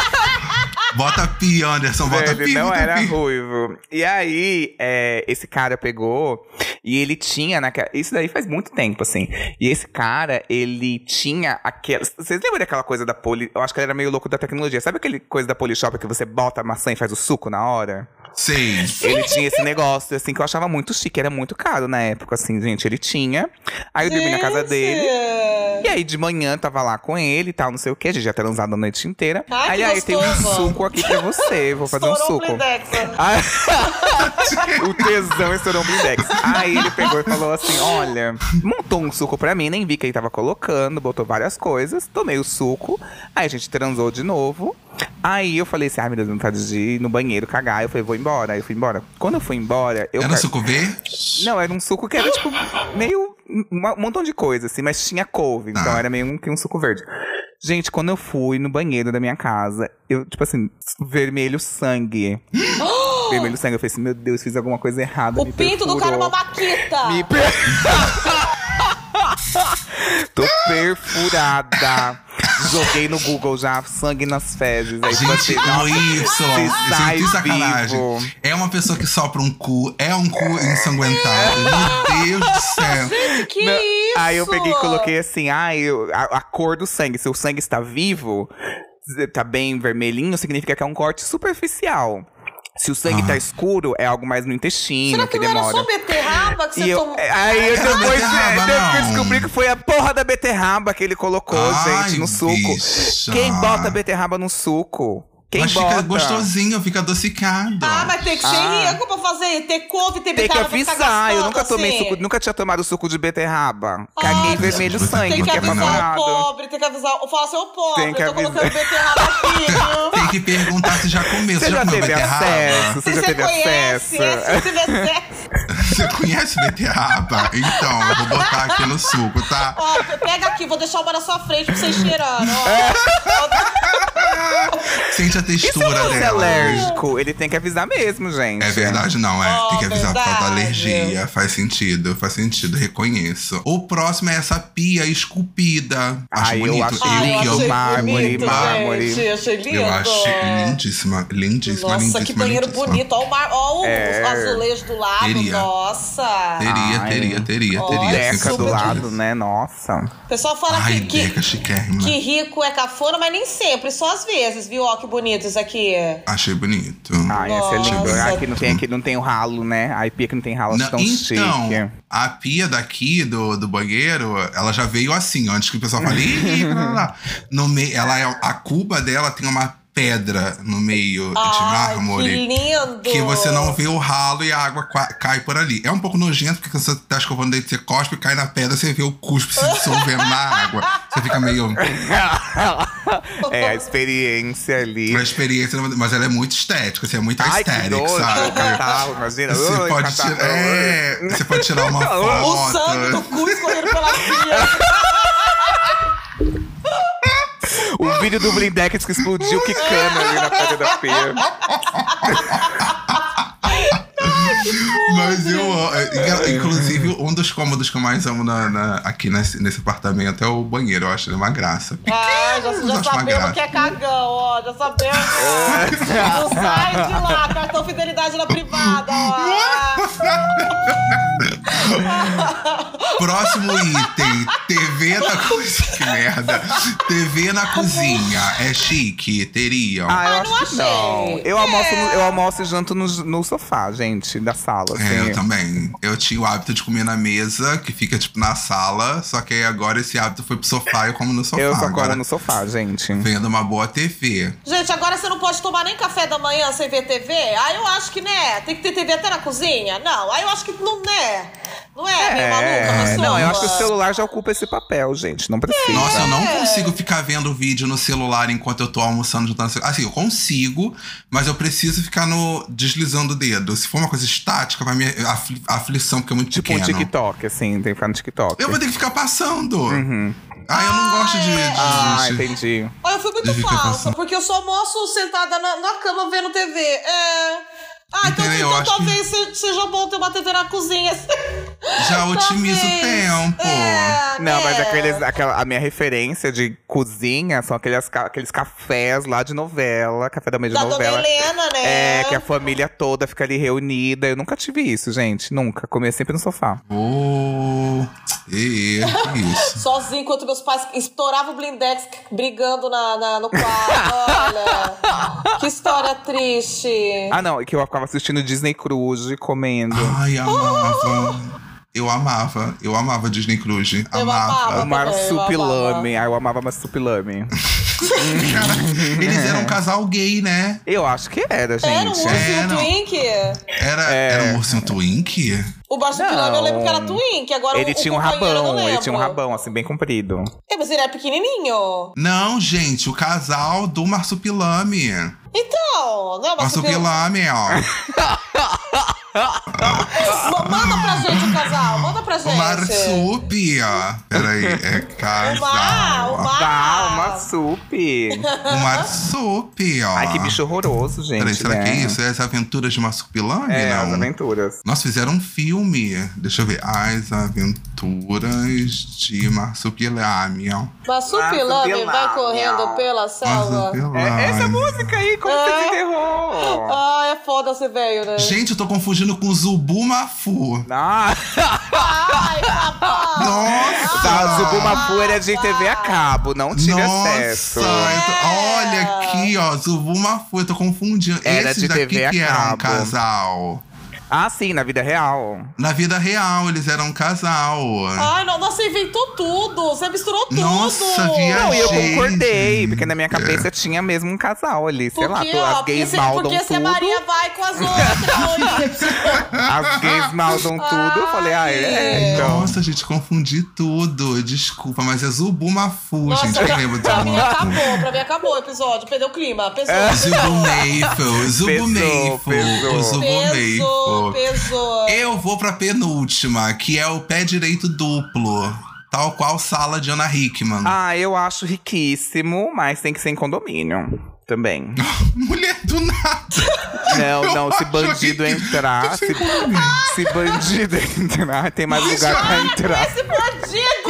Bota pi, Anderson, bota Velho, pi. não bota era pi. ruivo. E aí, é, esse cara pegou e ele tinha naquela. Isso daí faz muito tempo, assim. E esse cara, ele tinha aquela. Vocês lembram daquela coisa da poli. Eu acho que ele era meio louco da tecnologia. Sabe aquele coisa da Polishop que você bota a maçã e faz o suco na hora? Sei. Ele tinha esse negócio, assim, que eu achava muito chique. Era muito caro na época, assim, gente. Ele tinha. Aí eu dormi na casa dele. E aí, de manhã, tava lá com ele e tal, não sei o que. A gente já transado a noite inteira. Ai, aí, aí tem um suco aqui pra você. Vou fazer um Estourou o suco. Blindex. Ah, o tesão estourou um blindex. Aí ele pegou e falou assim: Olha, montou um suco pra mim, nem vi que ele tava colocando, botou várias coisas, tomei o suco, aí a gente transou de novo. Aí eu falei assim: Ai, meu Deus, vontade de ir no banheiro cagar. Eu falei: Vou embora. Aí eu fui embora. Quando eu fui embora, eu. Era ca- suco verde? Não, era um suco que era tipo meio. Um montão de coisa, assim, mas tinha couve, então Ah. era meio um, que um suco verde. Gente, quando eu fui no banheiro da minha casa, eu, tipo assim, vermelho sangue. vermelho sangue. Eu falei assim, meu Deus, fiz alguma coisa errada. O me pinto do cara é uma perfurou. maquita. Me per... Tô perfurada. Joguei no Google já, sangue nas fezes. Aí Gente, sai Isso é sacanagem. vivo. É uma pessoa que sopra um cu, é um cu ensanguentado. Meu Deus do céu. Que Não, isso? Aí eu peguei e coloquei assim, ai, eu- a, a cor do sangue. Se o sangue está vivo, tá bem vermelhinho, significa que é um corte superficial. Se o sangue Ah. tá escuro, é algo mais no intestino, Será que que não era demora. só beterraba que você eu, tomou? aí eu Era depois, não. descobri que foi a porra da beterraba que ele colocou, Ai, gente, no suco. bicha. Quem bota beterraba no suco? Quem Mas bota? fica gostosinho, fica adocicado. Ah, mas tem que ser Ah. rico pra fazer. Ter couve, ter Tem que beterraba pra ficar avisar. Eu nunca tomei assim. suco, nunca tinha tomado suco de beterraba. Caguei Ah, vermelho tem sangue, Tem que que é avisar favorado. o pobre, tem que avisar. Fala assim, ô pobre, Tem que eu tô avisar. colocando beterraba aqui? Tem que perguntar se já comeu. Você Você já já comeu teve beterraba? acesso? Você Se já você teve conhece, acesso? se você tiver acesso. Você conhece beterraba? Então, eu vou botar aqui no suco, tá? Ó, pega aqui, vou deixar uma na sua frente pra você ir cheirando, É. ó. Sente a E se textura é dela. alérgico? Ele tem que avisar mesmo, gente. É verdade, não, é. Oh, Tem que avisar por causa da alergia. Faz sentido, faz sentido, reconheço. O próximo é essa pia esculpida. Acho Ai, eu bonito. acho Ai, lindo. que achei mármore, bonito, mármore. Gente, achei lindo. Eu achei lindíssima, lindíssima, Nossa, lindíssima. que banheiro lindíssima. bonito. Ó o, mar... Ó o É. azulejo do lado. Teria. Nossa. Teria, Ai. teria, teria, Ó, teria. Deca do super lado, disso. né? Nossa. O pessoal fala Ai, que, que, Deca que rico é cafona, mas nem sempre. Só às vezes, viu? Ó, que bonito isso aqui. Achei bonito. Ai, esse é lindo. Nossa. Aqui não tem, aqui não tem o ralo, né? A pia que não tem ralo, Não, tão então, chique. a pia daqui do, do banheiro, ela já veio assim, antes que o pessoal fale. No meio, ela é, a cuba dela tem uma pedra no meio de Ai, mármore. que lindo! Que você não vê o ralo e a água cai por ali. É um pouco nojento, porque você tá escovando dente, você cospe, cai na pedra, você vê o cuspe se dissolvendo na água. Você fica meio. é, a experiência ali. Uma experiência, mas ela é muito estética, assim, é muito nojo, sabe? catarro, imagina. Você Ui, pode, catarro. tirar, é, você pode tirar uma O sangue do foto. cu escorrendo pela pia. O vídeo do Blindex que explodiu quicando ali na pedra da pia. Mas eu, é, inclusive, um dos cômodos que eu mais amo na- na- aqui nesse, nesse apartamento é o banheiro. Eu acho ele uma graça. Ah, já, já sabemos graça. que é cagão, ó. Já sabemos. Não sai de lá, cartão fidelidade na privada, ó. Próximo item: TV na cozinha. Que merda. TV na cozinha. É chique? Teriam. Ah, eu Ah, acho não que achei. não. Eu almoço, É. no- eu almoço e janto no, no sofá, gente, da sala. É, Assim. eu também. Eu tinha o hábito de comer na mesa, que fica, tipo, na sala. Só que aí agora esse hábito foi pro sofá e eu como no sofá. Eu só agora, como no sofá, gente. Vendo uma boa TV. Gente, agora você não pode tomar nem café da manhã sem ver TV? Aí eu acho que, né, tem que ter TV até na cozinha? Não, aí eu acho que não, né? Não é, meio maluca, É, pessoa? não, eu acho que o celular já ocupa esse papel, gente. Não precisa. Nossa, eu não É. consigo ficar vendo vídeo no celular enquanto eu tô almoçando, juntando. Assim, eu consigo, mas eu preciso ficar no deslizando o dedo. Se for uma coisa estática, vai me afli- aflição, porque é muito tipo um pequeno. TikTok, assim, tem que ficar no TikTok. Eu vou ter que ficar passando. Ah, eu não gosto de. de- Ah, de- entendi. Ah, eu fui muito falsa, porque eu só almoço sentada na, na cama vendo TV. É. Ah, então, então que- talvez se- seja bom ter uma TV na cozinha. Já otimiza o tempo. É, Não, mas né? aqueles, aquela, a minha referência de cozinha são aqueles, aqueles cafés lá de novela, café da manhã de Da dona novela. Helena, né? É, que a família toda fica ali reunida. Eu nunca tive isso, gente. Nunca. Comia sempre no sofá. Oh, e, que isso. Sozinho, enquanto meus pais estouravam o blindex brigando na, na- no quarto. Olha. Que história triste. Ah, não, que eu ficava assistindo Disney Cruise, comendo. Ai, amava. Eu amava. Eu amava Disney Cruise. Eu Amava. amava. O marsupilame. Ah, eu amava marsupilame. Cara, eles eram um casal gay, né? eu acho que era, gente. Era um e É, um não. Twink? Era, É. era um ursinho Twink? O Marsupilame eu lembro que era Não. Twink, agora Ele o, tinha o um eu não rabão, ele tinha um rabão, assim, bem comprido. É, mas ele é pequenininho. Não, gente, o casal do Marsupilame. Então, não é Marsupilame. Marsupilame, ó. Ma- Manda pra gente o casal, manda pra gente. O Marsupi, ó. Peraí, é casal. O Mar, o ó. Mar. Ah, uma sup. O Marsupi, ó. Ai, que bicho horroroso, gente. Peraí, será né? que é isso? É as aventuras de Marsupilame? É, não. as aventuras. Nossa, fizeram um filme. Deixa eu ver. As Aventuras de Marsupilame, ó. Marsupilame vai correndo pela selva. Marsupilame. É, essa música aí, como você É. desenterrou? Ah, é foda esse velho, né? Gente, eu tô confundindo com Zubu Mafu. Ah, Ai, papai! Nossa! tá, Zubumafu era de TV a cabo, não tive Nossa, acesso. tô- olha aqui, ó, Zubu Mafu, eu tô confundindo. Era Esses de daqui TV a que eram um cabo. casal. Ah, sim, na vida real. Na vida real, eles eram um casal. Ai, não, nossa, você inventou tudo. Você misturou tudo. Nossa, viajei. Não, e eu concordei, porque na minha cabeça tinha mesmo um casal ali, sei lá, Porque, tu- ó, as gays maldam porque se a tudo. Maria vai com as outras. As gays maldam tudo, eu falei, ah, é, então. Nossa, gente, confundi tudo. Desculpa, mas é Zubu Mafu, Nossa, gente. Eu lembro do pra mim acabou, pra mim acabou o episódio. Perdeu o clima. Pesou. Zubu Meifel, Zubu Pesou, Meifel, pesou. Eu vou pra penúltima, que é o pé direito duplo. Tal qual sala de Ana Hickman. Ah, eu acho riquíssimo, mas tem que ser em condomínio também. Mulher do nada. Não, Eu não, se bandido que- entrar, se, se bandido entrar, tem mais lugar pra entrar. Esse bandido!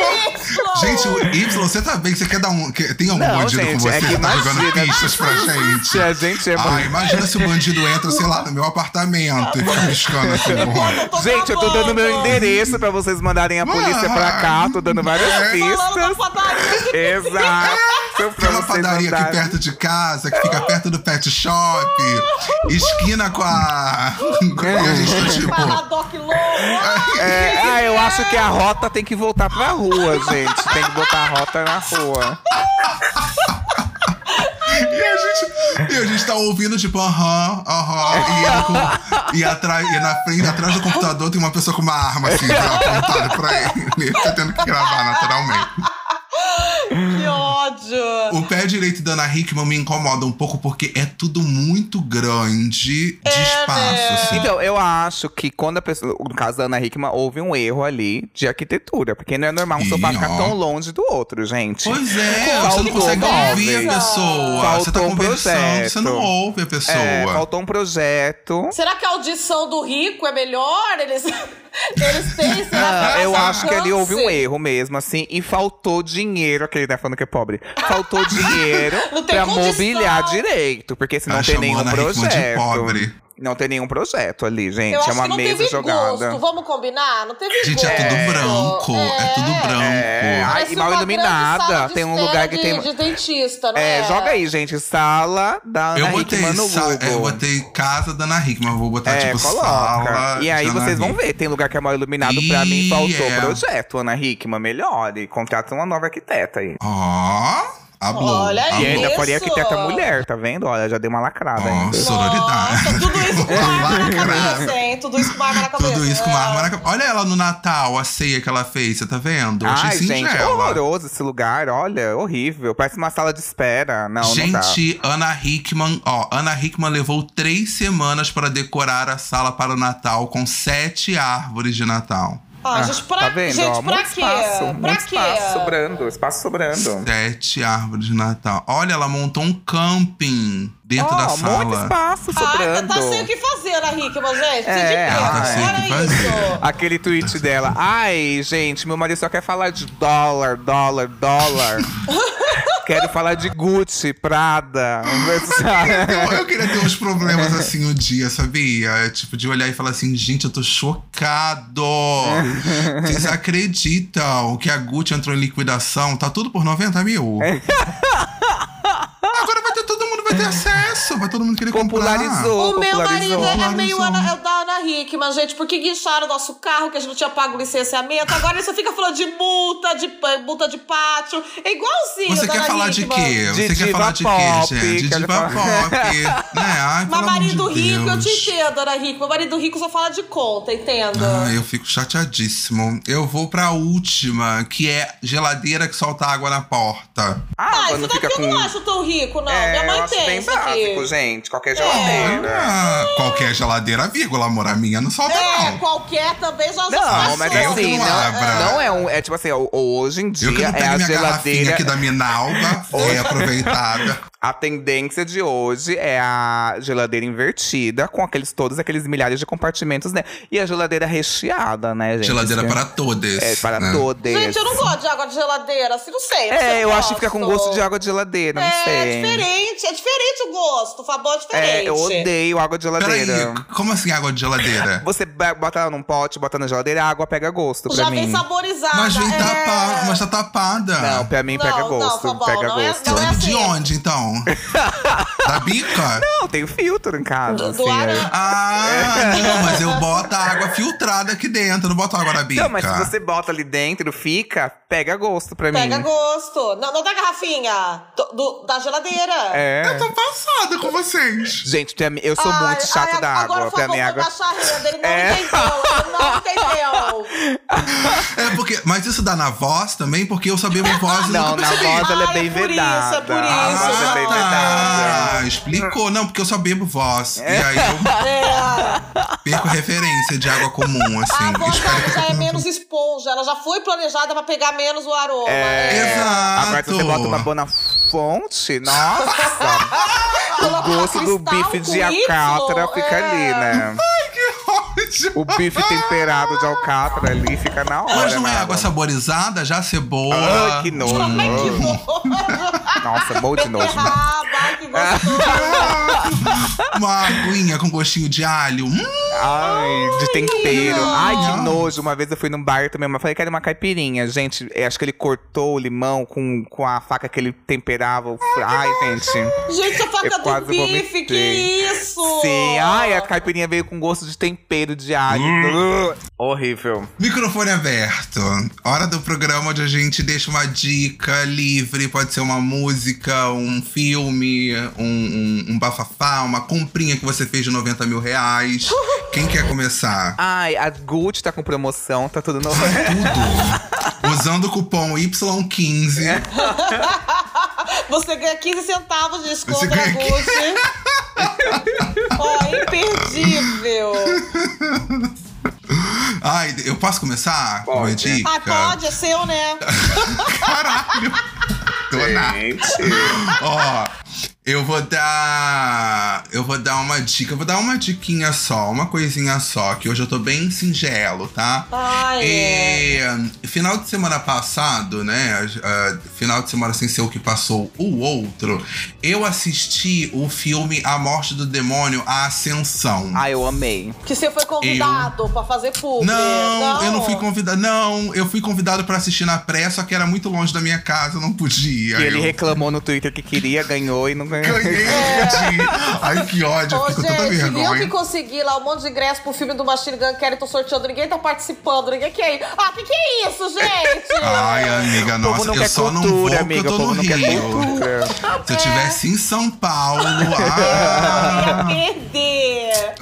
Gente, o Y, você tá bem? Você quer dar um. quer- tem algum Não, bandido gente, com você é que que tá jogando pistas pra gente? A gente é Ah, imagina se o bandido entra, sei lá, no meu apartamento e fica piscando assim. tô Gente, eu tô dando meu endereço pra vocês mandarem a polícia pra cá, tô dando várias É. Pistas. padaria. Exato. pra Tem uma padaria aqui andarem. perto de casa, que fica perto do pet shop, esquina com a. E a gente tá tipo. É, ah, eu acho que a rota tem que voltar pra rua, gente. Tem que botar a rota na rua. E a gente, e a gente tá ouvindo, tipo, aham, aham. E, ele com- e, atrás, e na frente, atrás do computador, tem uma pessoa com uma arma, assim, apontada pra ele. Ele tá tendo que gravar naturalmente. Ódio. O pé direito da Ana Hickman me incomoda um pouco porque é tudo muito grande de espaço, né? assim. Então, eu acho que quando a pessoa. No caso da Ana Hickman, houve um erro ali de arquitetura. Porque não é normal um Sim, sofá ficar tão longe do outro, gente. Pois é, Faltou você não consegue ouvir a pessoa. Faltou você tá um conversando, projeto. você não ouve a pessoa. É, faltou um projeto. Será que a audição do rico é melhor? Eles, eles têm, será Ah, eu acho que ali houve um erro mesmo, assim, e faltou dinheiro, aquele tá falando que é pobre. Faltou dinheiro pra condição. mobiliar direito, porque se não tem nenhum Hickman de projeto. pobre. Não tem nenhum projeto ali, gente. Eu é acho uma que não mesa teve jogada. gosto. Vamos combinar? Não teve Gente, gosto. é tudo branco. É, tudo branco. É, ai, e mal iluminada. Tem um lugar que de, tem. de dentista, não É, é? joga aí, gente. Sala da Eu Ana botei, Hickman no sa- Google. eu botei casa da Ana Hickman, eu vou botar É, tipo coloca. sala. E aí vocês vão ver. Tem lugar que é mal iluminado. Pra mim, faltou é. projeto. Ana Hickman, melhore. Contrata uma nova arquiteta aí. Ó, hablou. Olha aí. E ainda faria arquiteta mulher, tá vendo? Olha, já deu uma lacrada Ó, ainda. sororidade. Nossa, tudo isso com arma na cabeça, hein? Tudo isso com arma na cabeça. Tudo isso com uma arma na É. cabeça. Olha ela no Natal, a ceia que ela fez, você tá vendo? Eu Achei Ai, gente, singela. horroroso esse lugar, olha, horrível. Parece uma sala de espera. Não, não dá. Gente, Ana Hickman, ó, Ana Hickman levou três semanas para decorar a sala para o Natal com sete árvores de Natal. Ah, gente, pra, tá vendo? gente, ó, pra quê? espaço, pra quê? espaço sobrando, espaço sobrando. Sete árvores de Natal. Olha, ela montou um camping dentro Ó, da sala. muito espaço Ah, sobrando. tá sem o que fazer, Ana Hickman, gente. É, ela tá quê? sem o que Olha fazer. isso. Aquele tweet dela. Ai, gente, meu marido só quer falar de dólar, dólar, dólar. Quero falar de Gucci, Prada. Eu, eu queria ter uns problemas assim um dia, sabia? Tipo, de olhar e falar assim, gente, eu tô chocado. Vocês acreditam que a Gucci entrou em liquidação? Tá tudo por 90 mil? Agora vai ter todo mundo vai todo mundo querer comprar. Popularizou, O meu popularizou. marido é meio. Ana, é o da Ana Hickman, gente, porque guincharam o nosso carro, que a gente não tinha pago licenciamento. Agora ele só fica falando de multa, de multa de pátio. É igualzinho. Você da quer Ana falar de quê? Você De quer falar de pop, quê, gente? De diva pop. né? Ai, Mas marido de rico, eu te Deus. entendo, Ana Hickman. Marido rico só fala de conta, entendo. Ah, eu fico chateadíssimo. Eu vou pra última, que é geladeira que solta água na porta. Ah, Ah, isso daqui com. eu não acho tão rico, não. É, Minha mãe tem isso aqui. Básico, gente. Qualquer geladeira. Ah, qualquer geladeira, vírgula, amor. A minha não solta, É, não. qualquer também já Não, passou. mas Eu que assim, não não, abra. não é um. É tipo assim, hoje em Eu dia que não é a minha garrafinha geladeira. aqui da Minalba, é aproveitada. A tendência de hoje é a geladeira invertida, com aqueles todos aqueles milhares de compartimentos, né? E a geladeira recheada, né, gente? Geladeira Isso que- para todas. É, para né? todos. Gente, eu não gosto de água de geladeira, assim, não sei. não sei, É, eu não acho que fica com gosto de água de geladeira, não É, sei. é diferente, é diferente o gosto, o sabor é diferente. É, eu odeio água de geladeira. Peraí, como assim água de geladeira? Você bota ela num pote, bota na geladeira, a água pega gosto pra Já mim. vem saborizada. Mas vem é... tapada, mas tá tapada. Não, pra mim pega Não, não, gosto, Fabão, pega não é- gosto. não é Sabe de assim. onde, então? da bica? Não, tem filtro em casa, Do- do assim. ar- é. Ah, não, mas eu boto a água filtrada aqui dentro, eu não boto água na bica. Não, mas se você bota ali dentro, fica, pega gosto pra Pega mim. gosto. Não, não da garrafinha, do- do- da geladeira. É. Eu tô passada com vocês. Gente, eu sou Ai, muito chato ai, da Agora água. Pra foi água. da ele não É. entendeu, não entendeu. É porque, mas isso dá na voz também, porque eu só bebo voz Não, nunca na voz ela é Ai, bem é por isso, vedada. é por isso. voz é vedada. Ah, explicou. Não, porque eu só bebo voz. E aí eu É. perco referência de água comum, assim. A voz Espero que já é menos esponja, ela já foi planejada pra pegar menos o aroma. É. Exato. Agora, você bota uma boa fonte, nossa. o gosto do bife de alcatra fica é. ali, né? Que O bife temperado de alcatra ali fica na hora. Mas não é né? água saborizada? Já cebola. Ai, que nojo. Ai, que nojo. Nossa, bom de nojo. Beterraba, ai, que gostoso. Uma aguinha com gostinho de alho. Hum, Ai, de tempero. Ai, que nojo. Uma vez eu fui num bar também, mas falei que era uma caipirinha. Gente, eu acho que ele cortou o limão com, com a faca que ele temperava. Ai, gente. Gente, a faca Eu do quase bife, vomitei. que isso? Sim, ai, a caipirinha veio com gosto de tempero de alho. Hum. Uh, Horrível. Microfone aberto. Hora do programa onde a gente deixa uma dica livre. Pode ser uma música, um filme, um, um, um bafafá, uma comprinha que você fez de 90 mil reais. Quem quer começar? Ai, a Gucci tá com promoção, tá tudo novo. Tudo. Usando o cupom Y15. Você ganha 15 centavos de desconto na Gucci. Ó, imperdível. Ai, eu posso começar com uma Pode. dica? Ah, pode, é seu, né? Caralho. Tô nada. Ó, eu vou dar. Eu vou dar uma dica. Eu vou dar uma diquinha só, uma coisinha só, que hoje eu tô bem singelo, tá? Ah, é. E, final de semana passado, né? ah, final de semana sem ser o que passou o outro, eu assisti o filme A Morte do Demônio, A Ascensão. Ai, eu amei. Que você foi convidado pra fazer publi. Não, eu não fui convidado. Não, eu fui convidado pra assistir na pré, só que era muito longe da minha casa, eu não podia. E ele eu... reclamou no Twitter que queria, ganhou e não ganhou. Ganhei, perdi. Ai, que ódio, eu Ô, gente, viu que consegui lá um monte de ingresso pro filme do Machine Gun Kelly, tô sorteando, ninguém tá participando, ninguém quer ir. Ah, que que é isso, gente? Ai, amiga, nossa, eu só não vou porque amiga. eu O tô no Rio. Se eu tivesse em São Paulo, ah, Eu ia perder.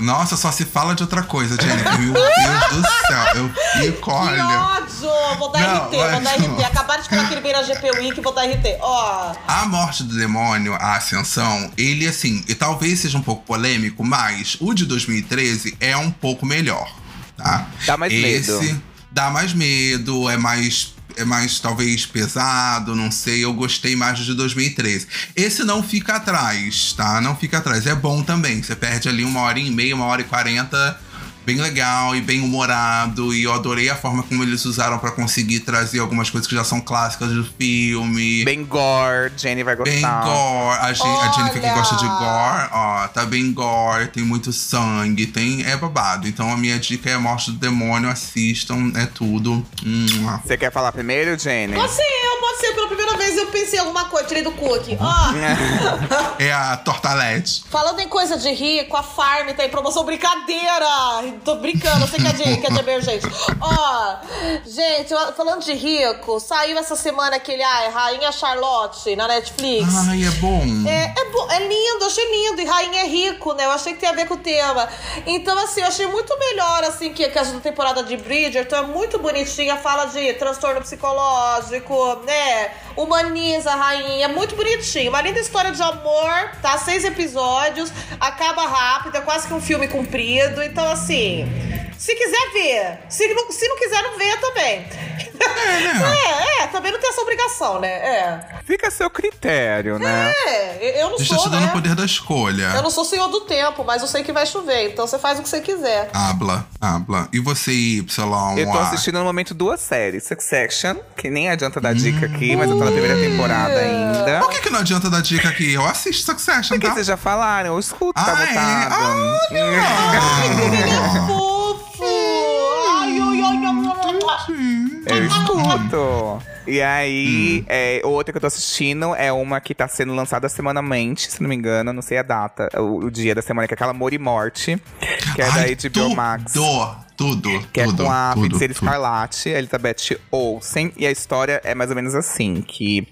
Nossa, só se fala de outra coisa, Jennifer. Meu Deus do céu, eu fico, Que olha. ódio! Vou dar Não, RT, vou dar. RT. Acabaram de falar que ele veio na GP Week, vou dar RT. Ó, A morte do demônio, a ascensão, ele assim, e talvez seja um pouco polêmico, mas o de 2013 é um pouco melhor, tá? Dá mais Esse medo. dá mais medo, é mais é mais talvez pesado, não sei, eu gostei mais do de 2013. Esse não fica atrás, tá? Não fica atrás, é bom também. Você perde ali uma hora e meia, uma hora e quarenta bem legal e bem humorado. E eu adorei a forma como eles usaram pra conseguir trazer algumas coisas que já são clássicas do filme. Bem gore, Jenny vai Bem gostar. gore. A, Gen- a Jennifer que gosta de gore, ó, tá bem gore, tem muito sangue, tem. É babado. Então a minha dica é a morte do demônio, assistam, é tudo. Você quer falar primeiro, Jenny? ser eu, pode ser. Vez eu pensei em alguma coisa, tirei do cu aqui. Ó, é a tortalete. falando em coisa de rico, a Farm tá em promoção brincadeira. Tô brincando, eu sei que é de, que é de emergente. Ó, gente, falando de rico, saiu essa semana aquele, ai, Rainha Charlotte na Netflix. Ai, é bom. É, é, bo- é lindo, achei lindo. E Rainha é rico, né? Eu achei que tem a ver com o tema. Então, assim, eu achei muito melhor, assim, que, que a da temporada de Bridgerton. É muito bonitinha, fala de transtorno psicológico, né? Humaniza a rainha, muito bonitinho. Uma linda história de amor, tá? Seis episódios, acaba rápido, é quase que um filme comprido. Então, assim, se quiser ver. Se não, se não quiser, não vê também. É, é, também não tem essa obrigação, né? É. Fica a seu critério, né? É, eu não A gente tá sou, te dando né? o poder da escolha. Eu não sou senhor do tempo, mas eu sei que vai chover, então você faz o que você quiser. Habla, habla. E você, Y? Eu tô assistindo no momento duas séries. Succession, que nem adianta dar dica aqui, mas eu tô na primeira temporada ainda. Por que, que não adianta dar dica aqui? Eu assisto Succession, Porque tá? vocês já falaram, eu escuto, tá Ah, é? botado. Ai, ele é Eu escuto. E aí, Hum. é, outra que eu tô assistindo é uma que tá sendo lançada semanalmente, se não me engano, não sei a data, o, o dia da semana, que é aquela Amor e Morte, que é Ai, da HBO Max. Tudo, tudo, Que tudo, é com a tudo, feiticeira tudo. Escarlate, a Elizabeth Olsen. E a história é mais ou menos assim, que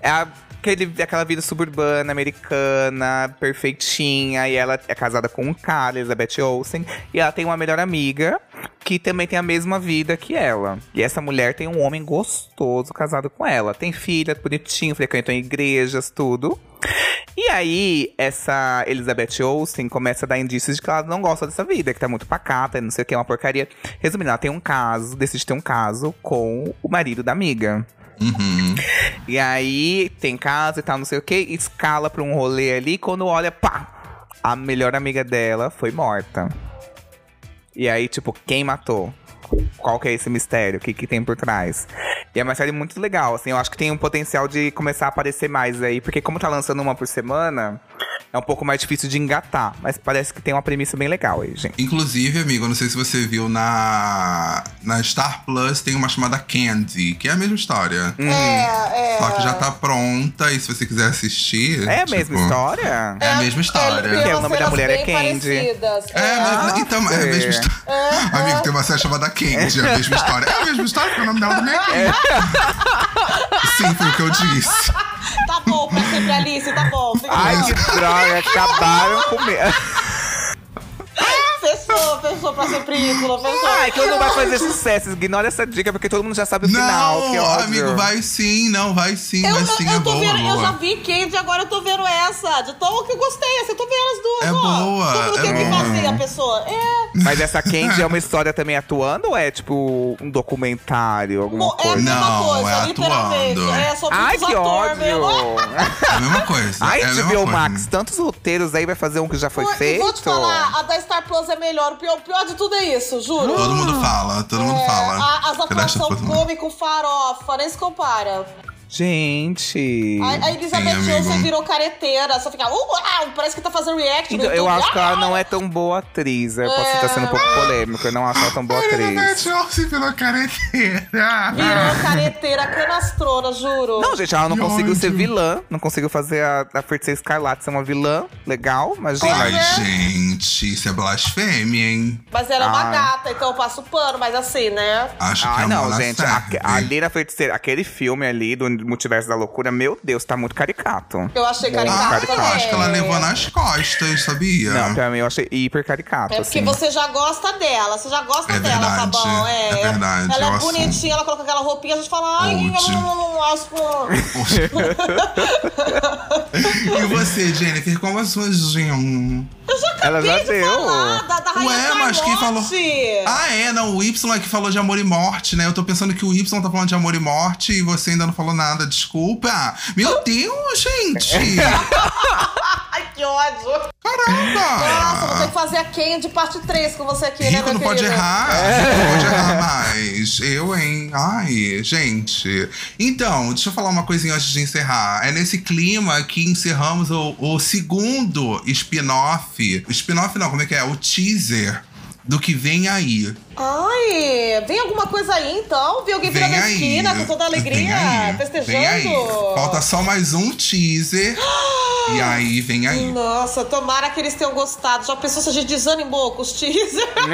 é a- aquele, aquela vida suburbana, americana, perfeitinha. E ela é casada com um cara, Elizabeth Olsen. E ela tem uma melhor amiga, que também tem a mesma vida que ela. E essa mulher tem um homem gostoso casado com ela. Tem filha, bonitinho, frequentam igrejas, tudo. E aí, essa Elizabeth Olsen começa a dar indícios de que ela não gosta dessa vida, que tá muito pacata, não sei o que, é uma porcaria. Resumindo, ela tem um caso, decide ter um caso com o marido da amiga. Uhum. E aí, tem casa e tal, não sei o que, escala pra um rolê ali, quando olha, pá! A melhor amiga dela foi morta. E aí, tipo, quem matou? Qual que é esse mistério? O que, que tem por trás? E é uma série muito legal, assim, eu acho que tem um potencial de começar a aparecer mais aí, porque como tá lançando uma por semana, É um pouco mais difícil de engatar, mas parece que tem uma premissa bem legal aí, gente. Inclusive, amigo, não sei se você viu na, na Star Plus, tem uma chamada Candy, que é a mesma história. É, é. Só que já tá pronta, e se você quiser assistir. É a tipo, mesma história? É a mesma história. é o umas nome da mulher é Candy. parecidas. É, mas, então, é a mesma É. história. Amigo, tem uma série chamada Candy, é a mesma história. É a mesma história, porque o nome dela também é Candy. Sim, foi o que eu disse. Tá bom, pra sempre Alice, tá bom. Ai, que droga, acabaram com fechou pra sempre ídolo, fechou. Ai, que não vai fazer sucesso. Ignora essa dica, porque todo mundo já sabe o final. que Não, ódio. amigo, vai sim, não, vai sim, Eu, vai eu, sim, eu é tô boa, vendo, eu boa. já vi Candy, agora eu tô vendo essa. De tão que eu gostei, assim, eu tô vendo as duas, É ó. boa, Todo mundo é tem que boa. fazer a pessoa. É. Mas essa Candy é uma história também atuando ou é tipo um documentário, alguma Bom, é a coisa? mesma Não, coisa, é literalmente. atuando. É sobre Ai, os que atores ódio! mesmo. É a mesma coisa. Ai, é a mesma coisa. Max, tantos roteiros aí vai fazer um que já foi e feito. Vou te falar, a da Star Plus é melhor. O pior, o pior de tudo é isso, juro. Todo mundo fala, todo mundo É, fala. a- as atuações cômico farofa, nem se compara. Gente. A, a Elizabeth. Olsen virou careteira, só fica, uh, uau, parece que tá fazendo react Então, eu acho que ela Ah! não é tão boa atriz. Eu posso estar sendo um pouco polêmico. Eu não acho ela tão boa atriz. Elizabeth Olsen virou careteira. Virou careteira canastrona, juro. Não, gente, ela não Que conseguiu ódio. ser vilã. Não conseguiu fazer a, a Feiticeira Escarlate ser uma vilã legal. Imagina. Ai, é. gente, isso é blasfêmia, hein? Mas ela é uma gata, então eu passo pano, mas assim, né? Acho que Ah, é não, uma gente. serve. A, ali na feiticeira, aquele filme ali do Multiverso da Loucura, meu Deus, tá muito caricato. Eu achei caricato Ah, caricato. eu acho que ela levou nas costas, sabia? Não, pra mim eu achei hiper caricato. É porque assim. você já gosta dela, você já gosta É dela, tá verdade, bom? É, é verdade, Ela eu é bonitinha, ela coloca aquela roupinha, a gente fala, ai, Old. não, não, não, não, acho e você, Jennifer, como é a sua gin? Ela já Acabei de deu. falar da, da Rainha Ué, mas quem falou? Ah, é, não, o Y é que falou de amor e morte, né? Eu tô pensando que o Y tá falando de amor e morte e você ainda não falou nada, desculpa. Meu Deus, gente! Que ódio. Nossa, vou ter Caramba! que fazer a Candy parte 3 com você aqui, né, Rico meu não pode errar, Rico não pode errar mais. Eu, hein? Ai, gente. Então, deixa eu falar uma coisinha antes de encerrar. É nesse clima que encerramos o, o segundo spin-off. Spin-off não, como é que é? O teaser do que vem aí. Ai, vem alguma coisa aí então? Vi alguém Vem virando a aí. esquina com toda a Vem alegria, aí. festejando. Vem aí. Falta só mais um teaser. e aí, vem aí. Nossa, tomara que eles tenham gostado. Já pensou se a gente desanimou com os teaser?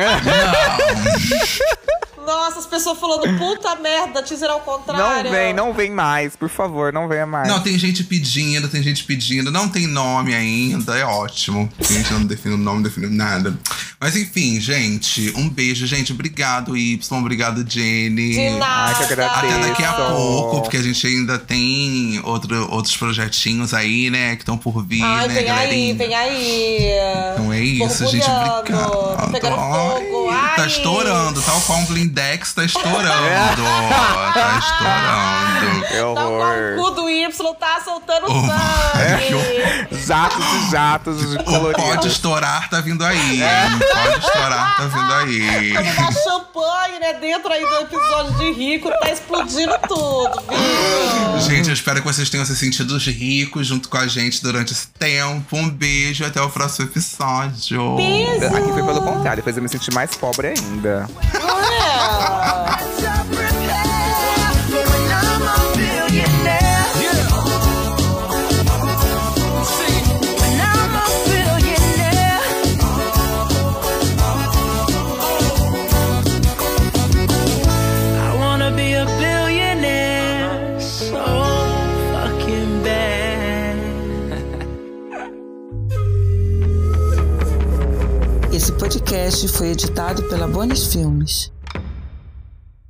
Nossa, as pessoas falando, puta merda, teaser ao Não contrário. vem, não vem mais, por favor, não venha mais. Não, tem gente pedindo, tem gente pedindo. Não tem nome ainda, é ótimo. A gente não define o nome, não define nada. Mas enfim, gente, um beijo. Gente, obrigado, Y. Obrigado, Jenny. De nada. Ai, que agradeço. Até daqui a pouco, porque a gente ainda tem outro, outros projetinhos aí, né? Que estão por vir, Ai, né, vem aí, galerinha? vem aí. Então é isso, gente. Obrigado. Tá pegando fogo. Ai, Tá estourando, tal qual um Blindex tá estourando. tá estourando. Que Tá horror. o cu do Y, tá soltando Oh, sangue. Jatos e jatos de O colorido. pode estourar tá vindo aí? Pode estourar tá vindo aí. Vamos dar champanhe, né? Dentro aí do episódio de Rico, tá explodindo tudo, viu? Gente, eu espero que vocês tenham se sentido ricos junto com a gente durante esse tempo. Um beijo e até o próximo episódio. Beijo. Aqui foi pelo contrário, fez eu me sentir mais pobre ainda. Esse podcast foi editado pela Bonis Filmes.